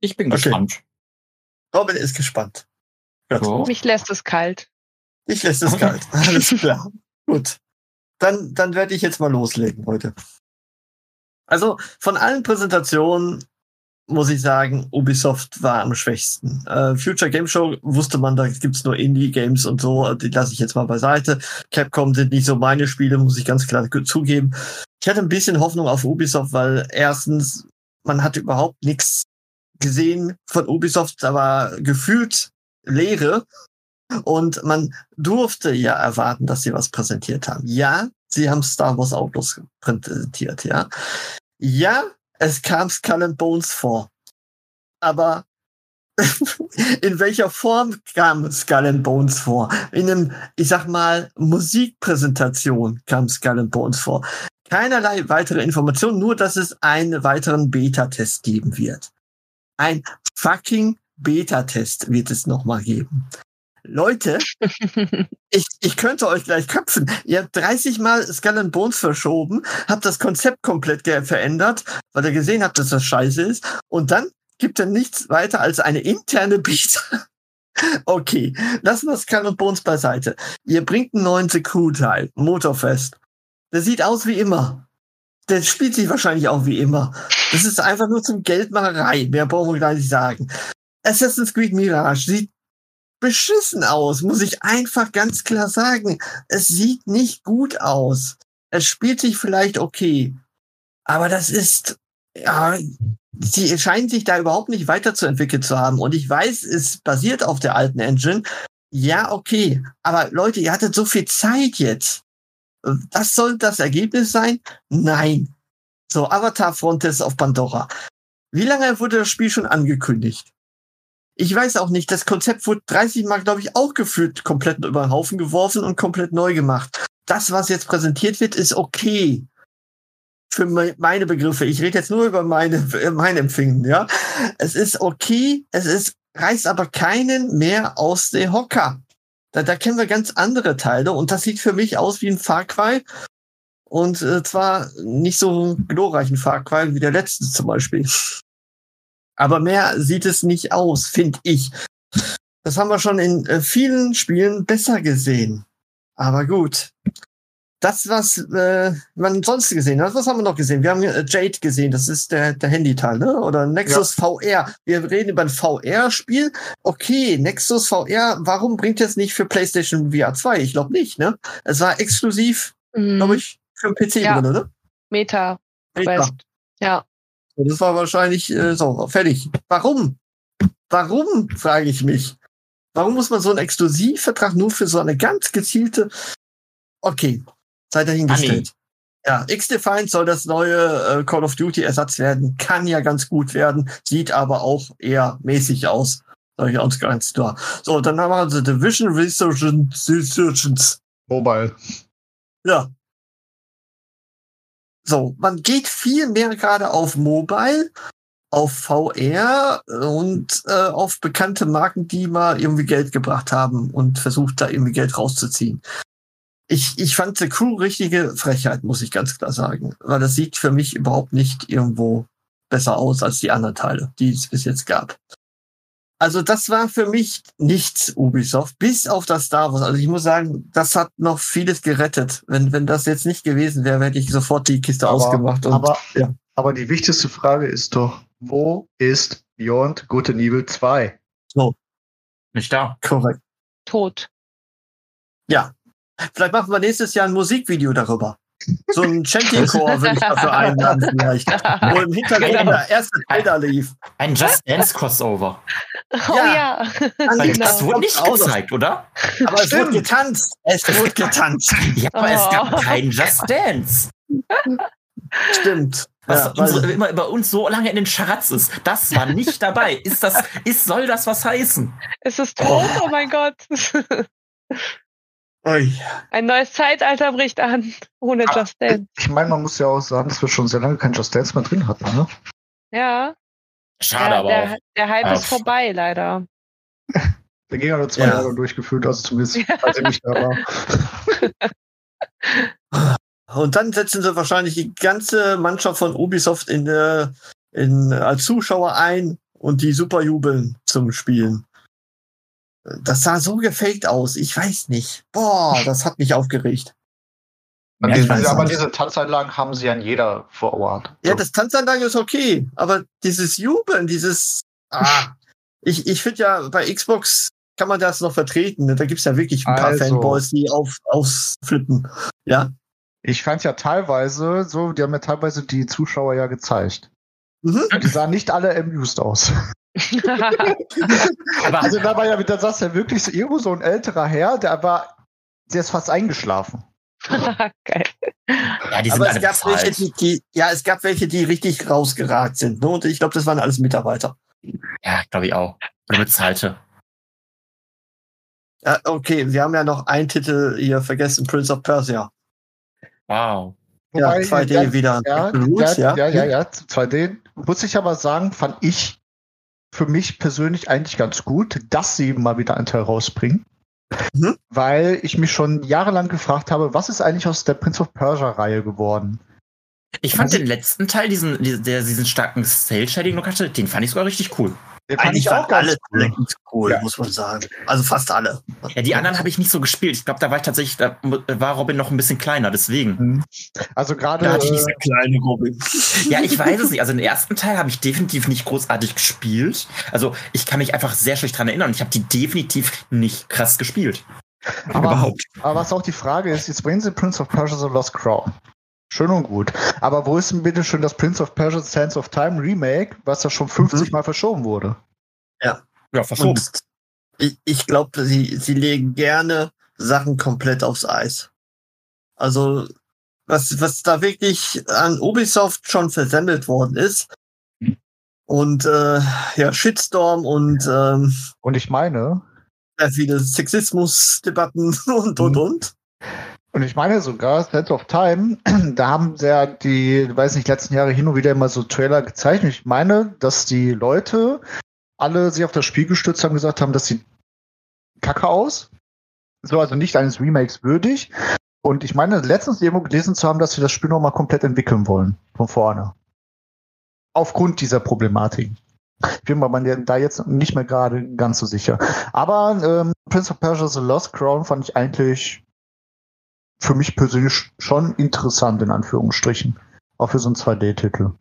Ich bin Okay. gespannt. Robin ist gespannt. Gut. Mich lässt es kalt. Ich lässt es kalt. Alles klar. Gut. Dann, dann werde ich jetzt mal loslegen heute. Also von allen Präsentationen muss ich sagen, Ubisoft war am schwächsten. Äh, Future Game Show wusste man, da gibt's nur Indie-Games und so, die lasse ich jetzt mal beiseite. Capcom sind nicht so meine Spiele, muss ich ganz klar zugeben. Ich hatte ein bisschen Hoffnung auf Ubisoft, weil erstens, man hat überhaupt nichts gesehen von Ubisoft, da war gefühlt Leere. Und man durfte ja erwarten, dass sie was präsentiert haben. Ja, sie haben Star Wars Autos präsentiert, ja. Ja, es kam Skull and Bones vor. Aber in welcher Form kam Skull and Bones vor? In einem, ich sag mal, Musikpräsentation kam Skull and Bones vor. Keinerlei weitere Informationen, nur dass es einen weiteren Beta-Test geben wird. Ein fucking Beta-Test wird es nochmal geben. Leute, ich, ich könnte euch gleich köpfen. Ihr habt 30 Mal Skull and Bones verschoben, habt das Konzept komplett verändert, weil ihr gesehen habt, dass das scheiße ist. Und dann gibt er nichts weiter als eine interne Beta. okay, lassen wir Skull and Bones beiseite. Ihr bringt einen neuen Secure-Teil, Motorfest. Der sieht aus wie immer. Der spielt sich wahrscheinlich auch wie immer. Das ist einfach nur zum Geldmacherei. Mehr brauchen wir gar nicht sagen. Assassin's Creed Mirage sieht beschissen aus, muss ich einfach ganz klar sagen. Es sieht nicht gut aus. Es spielt sich vielleicht okay. Aber das ist, ja, sie scheinen sich da überhaupt nicht weiterzuentwickelt zu haben. Und ich weiß, es basiert auf der alten Engine. Ja, okay. Aber Leute, ihr hattet so viel Zeit jetzt. Das soll das Ergebnis sein? Nein. So, Avatar Frontiers auf Pandora. Wie lange wurde das Spiel schon angekündigt? Ich weiß auch nicht. Das Konzept wurde 30 Mal, glaube ich, auch gefühlt komplett über den Haufen geworfen und komplett neu gemacht. Das, was jetzt präsentiert wird, ist okay. Für meine Begriffe. Ich rede jetzt nur über meine, mein Empfinden, ja. Es ist okay. Es ist, reißt aber keinen mehr aus der Hocker. Da, da kennen wir ganz andere Teile und das sieht für mich aus wie ein Far. Und äh, zwar nicht so glorreichen Far wie der letzte zum Beispiel. Aber mehr sieht es nicht aus, finde ich. Das haben wir schon in äh, vielen Spielen besser gesehen. Aber gut. Das, was äh, man sonst gesehen hat, was haben wir noch gesehen? Wir haben äh, Jade gesehen, das ist der, der Handyteil, ne? Oder Nexus ja. VR. Wir reden über ein VR-Spiel. Okay, Nexus VR, warum bringt es nicht für PlayStation VR 2? Ich glaube nicht, ne? Es war exklusiv, mhm. glaube ich, für den PC ja. drin, oder? Meta. Meta. Ja. Das war wahrscheinlich äh, so, fertig. Warum? Warum, frage ich mich. Warum muss man so einen Exklusivvertrag nur für so eine ganz gezielte. Okay, sei dahingestellt. Ja, X-Defiant soll das neue äh, Call of Duty Ersatz werden. Kann ja ganz gut werden, sieht aber auch eher mäßig aus. Sag ich uns ganz klar. So, dann haben wir The Division Resurgence. Mobile. Ja, so, man geht viel mehr gerade auf Mobile, auf VR und äh, auf bekannte Marken, die mal irgendwie Geld gebracht haben und versucht da irgendwie Geld rauszuziehen. Ich, ich fand The Crew richtige Frechheit, muss ich ganz klar sagen, weil das sieht für mich überhaupt nicht irgendwo besser aus als die anderen Teile, die es bis jetzt gab. Also das war für mich nichts Ubisoft, bis auf das Star Wars. Also ich muss sagen, das hat noch vieles gerettet. Wenn, wenn das jetzt nicht gewesen wäre, hätte ich sofort die Kiste aber, ausgemacht. Und, aber, ja. aber die wichtigste Frage ist doch, wo ist Beyond Good and Evil 2? So. Nicht da. Korrekt. Tot. Ja. Vielleicht machen wir nächstes Jahr ein Musikvideo darüber. So ein Chanty-Chor würde ich dafür einladen vielleicht. Wo im Hintergrund der erste Trailer lief. Ein Just Dance Crossover. Oh ja. ja. Genau. Das wurde nicht gezeigt, oder? Aber es wurde getanzt. Es wurde getanzt. Ja, aber oh. es gab keinen Just Dance. Stimmt. Was ja, unsere, immer bei uns so lange in den Charts ist. Das war nicht dabei. Ist das, ist, soll das was heißen? Es ist tot, oh, oh mein Gott. Oi. Ein neues Zeitalter bricht an, ohne ah, Just Dance. Ich meine, man muss ja auch sagen, dass wir schon sehr lange kein Just Dance mehr drin hatten, ne? Ja. Schade, ja, aber der, auch. Der Hype ist vorbei, leider. Der ging ja nur zwei ja. Jahre durchgeführt, also zumindest, als er nicht da war. Und dann setzen sie wahrscheinlich die ganze Mannschaft von Ubisoft in, äh, in, als Zuschauer ein und die super jubeln zum Spielen. Das sah so gefaked aus. Ich weiß nicht. Boah, das hat mich aufgeregt. Ja, diese, aber diese Tanzanlagen haben sie an jeder vor Ort. Ja, das Tanzanlage ist okay, aber dieses Jubeln, dieses. Ah, ich ich finde ja, bei Xbox kann man das noch vertreten. Da gibt's ja wirklich ein paar also, Fanboys, die auf, ausflippen. Ja. Ich fand ja teilweise, so, die haben ja teilweise die Zuschauer ja gezeigt. Mhm. Die sahen nicht alle amused aus. Aber, also da war ja, da saß ja wirklich so irgendwo so ein älterer Herr, der war, der ist fast eingeschlafen. Geil. Ja, die sind Aber es gab welche, die, die, ja, es gab welche, die richtig rausgeragt sind. Ne? Und ich glaube, das waren alles Mitarbeiter. Ja, glaube ich auch. Oder bezahlte. Ja, okay, wir haben ja noch einen Titel hier vergessen, Prince of Persia. Wow. Ja, 2D ja, wieder. Ja, Roots, ja, ja, ja, ja, 2D. Muss ich aber sagen, fand ich für mich persönlich eigentlich ganz gut, dass sie mal wieder einen Teil rausbringen. Mhm. Weil ich mich schon jahrelang gefragt habe, was ist eigentlich aus der Prince of Persia-Reihe geworden? Ich fand also, den letzten Teil, diesen, der diesen starken Cell-Shading-Look hatte, den fand ich sogar richtig cool. Den fand Eigentlich ich auch alle cool, cool ja. muss man sagen. Also fast alle. Ja, die anderen habe ich nicht so gespielt. Ich glaube, da war ich tatsächlich, da war Robin noch ein bisschen kleiner, deswegen. Mhm. Also gerade. Da hatte ich nicht so äh, kleine Robin. Ja, ich weiß es nicht. Also den ersten Teil habe ich definitiv nicht großartig gespielt. Also ich kann mich einfach sehr schlecht dran erinnern. Ich habe die definitiv nicht krass gespielt. Aber, Überhaupt. aber was auch die Frage ist, jetzt bringen sie Prince of Persia The Lost Crown. Schön und gut. Aber wo ist denn bitte schon das Prince of Persia Sands of Time Remake, was ja schon 50 mhm. Mal verschoben wurde? Ja. Ja, verschoben. Ich, ich glaube, sie, sie legen gerne Sachen komplett aufs Eis. Also, was, was da wirklich an Ubisoft schon versemmelt worden ist. Und äh, ja, Shitstorm und ähm, Und ich meine, sehr viele Sexismusdebatten und und Mhm. und. Und ich meine sogar, Sense of Time, da haben sie ja die, weiß nicht, letzten Jahre hin und wieder immer so Trailer gezeichnet. Ich meine, dass die Leute alle sich auf das Spiel gestützt haben, gesagt haben, das sieht kacke aus. So, also nicht eines Remakes würdig. Und ich meine, letztens irgendwo gelesen zu haben, dass sie das Spiel nochmal komplett entwickeln wollen. Von vorne. Aufgrund dieser Problematik. Ich bin mir da jetzt nicht mehr gerade ganz so sicher. Aber ähm, Prince of Persia The Lost Crown fand ich eigentlich für mich persönlich schon interessant, in Anführungsstrichen. Auch für so einen 2D-Titel.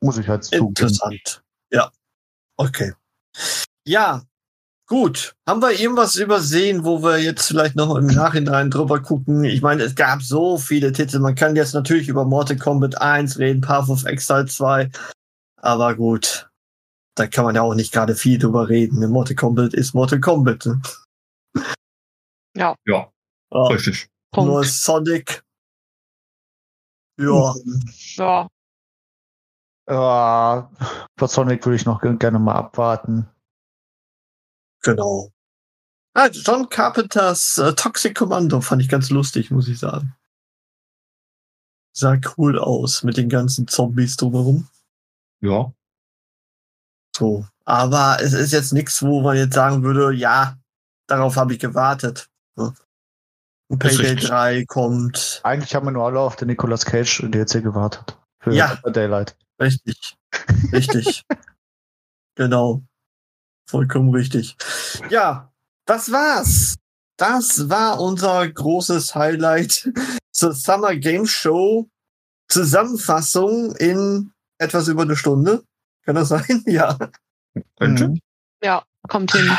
Muss ich halt zugeben. Interessant. Ja. Okay. Ja, gut. Haben wir irgendwas übersehen, wo wir jetzt vielleicht noch im Nachhinein drüber gucken? Ich meine, es gab so viele Titel. Man kann jetzt natürlich über Mortal Kombat 1 reden, Path of Exile 2. Aber gut. Da kann man ja auch nicht gerade viel drüber reden. Mortal Kombat ist Mortal Kombat. ne? Ja, Ja, Ja, richtig. Nur Punkt. Sonic. Ja. Ja, Ja, bei Sonic würde ich noch ge- gerne mal abwarten. Genau. Ah, John Carpenters äh, Toxic Commando fand ich ganz lustig, muss ich sagen. Sah cool aus mit den ganzen Zombies drumherum. Ja. So. Aber es ist jetzt nichts, wo man jetzt sagen würde, ja, darauf habe ich gewartet. Ne? Und Payday richtig. 3 kommt. Eigentlich haben wir nur alle auf den Nicolas Cage DLC gewartet. Für Ja. Daylight. Richtig. Richtig. genau. Vollkommen richtig. Ja, das war's. Das war unser großes Highlight zur Summer Game Show. Zusammenfassung in etwas über eine Stunde. Kann das sein? Ja. Könnte. Mhm. ja, kommt hin.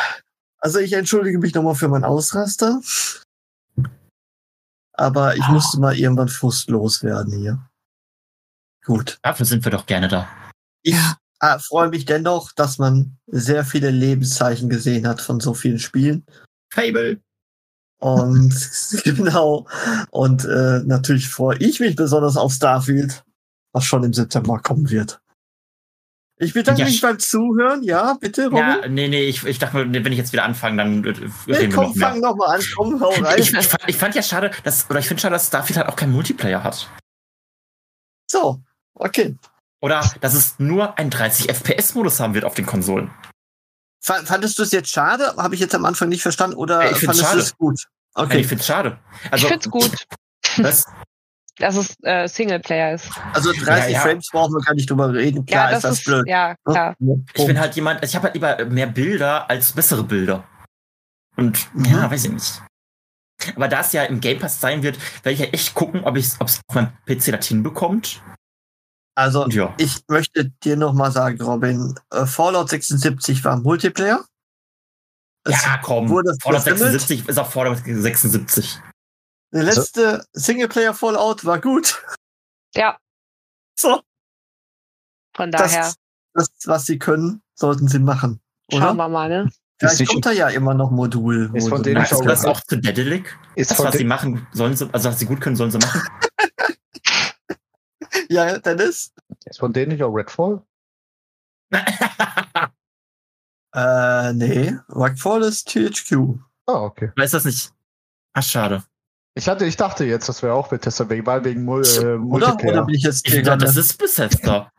Also ich entschuldige mich nochmal für mein Ausraster. Aber ich musste mal irgendwann frustlos werden hier. Gut. Dafür sind wir doch gerne da. Ich äh, freue mich dennoch, dass man sehr viele Lebenszeichen gesehen hat von so vielen Spielen. Fable. Und genau. Und äh, natürlich freue ich mich besonders auf Starfield, was schon im September kommen wird. Ich bedanke Ja. mich beim Zuhören. Ja, bitte, Robin. Ja, nee, nee, ich, ich dachte, wenn ich jetzt wieder anfange, dann äh, reden nee, wir komm, noch mehr. fang noch mal an. Komm, hau rein. Ich, ich, fand, ich fand ja schade, dass, oder ich finde schade, dass Starfield halt auch keinen Multiplayer hat. So, okay. Oder dass es nur einen 30 FPS-Modus haben wird auf den Konsolen. Fa- Fandest du es jetzt schade? Habe ich jetzt am Anfang nicht verstanden oder Ja, ich fandest du es gut? Okay. Okay. Ich finde es schade. Ich Also, find's gut, das, dass es äh, Singleplayer ist. Also 30 Ja, ja. Frames brauchen wir gar nicht drüber reden. Klar ja, ist das blöd. Ja, klar. ich bin halt jemand, ich habe halt lieber mehr Bilder als bessere Bilder. Und ja, weiß ich nicht. Aber da es ja im Game Pass sein wird, werde ich ja echt gucken, ob es auf meinem PC das hinbekommt. Also Und ja. ich möchte dir noch mal sagen, Robin, äh, Fallout 76 war Multiplayer. Es Ja, komm. wurde Fallout versammelt. 76 ist auch Fallout 76. Der letzte Singleplayer Fallout war gut. Ja, So, von daher das, das, was sie können, sollten sie machen. schauen Oder? wir mal, ne? Vielleicht nicht- kommt da ja immer noch Modul. Ist von denen auch- das auch zu Dedelic? Ist Das, was sie machen, sollen sie, also was sie gut können, sollen sie machen. Ja, Dennis? ist von denen nicht auch Redfall? Äh, nee. Rockfall ist THQ. Ah, okay. Weiß das nicht. Ach, schade. Ich hatte, ich dachte jetzt, das wäre auch Bethesda, wegen, weil wegen Mul äh, Oder? Multiplayer. Oder bin ich jetzt, Ich hier glaube, gerade- das ist Bethesda.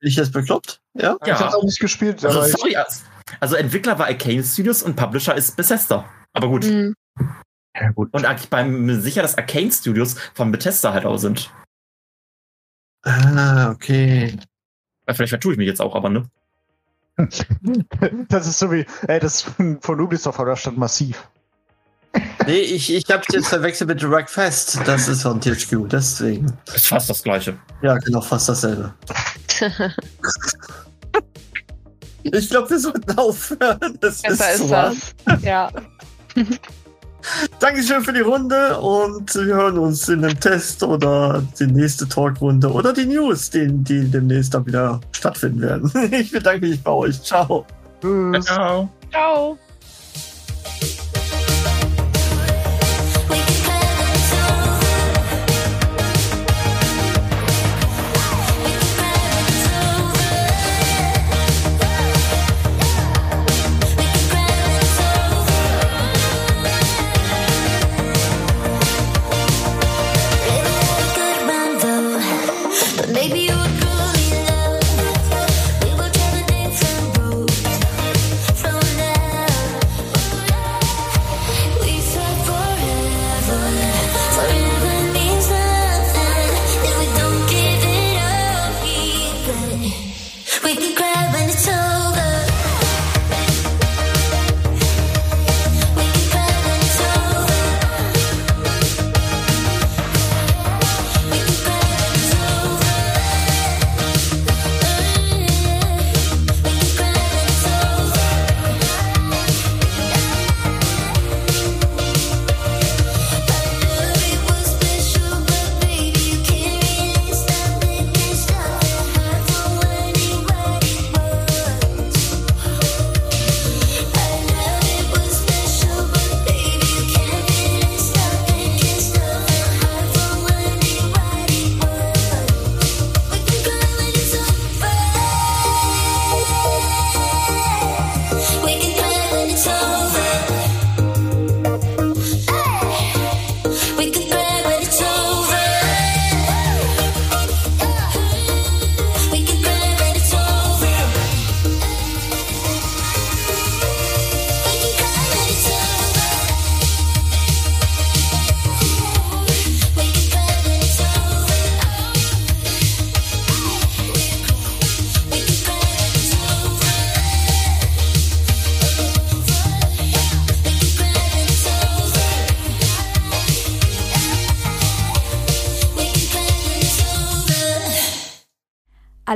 bin ich jetzt bekloppt? Ja? Ich habe Ja. auch nicht gespielt, Also, aber ich, sorry, also- also Entwickler war Arcane Studios und Publisher ist Bethesda. Aber gut. Mhm. ja, gut. Und ich bin mir sicher, dass Arcane Studios von Bethesda halt auch sind. Ah, okay. Vielleicht vertue ich mich jetzt auch, aber ne? Das ist so wie, ey, das ist von, von Ubisoft oder statt massiv. Nee, ich, ich hab's jetzt verwechselt mit Rockfest. Das ist von THQ, deswegen. Ist fast das gleiche. Ja, genau, fast dasselbe. Ich glaube, wir sollten aufhören. Das Besser ist ist das. Ja. Dankeschön für die Runde und wir hören uns in dem Test oder die nächste Talkrunde oder die News, die, die demnächst dann wieder stattfinden werden. Ich bedanke mich bei euch. Ciao. Tschüss. Ciao. Ciao.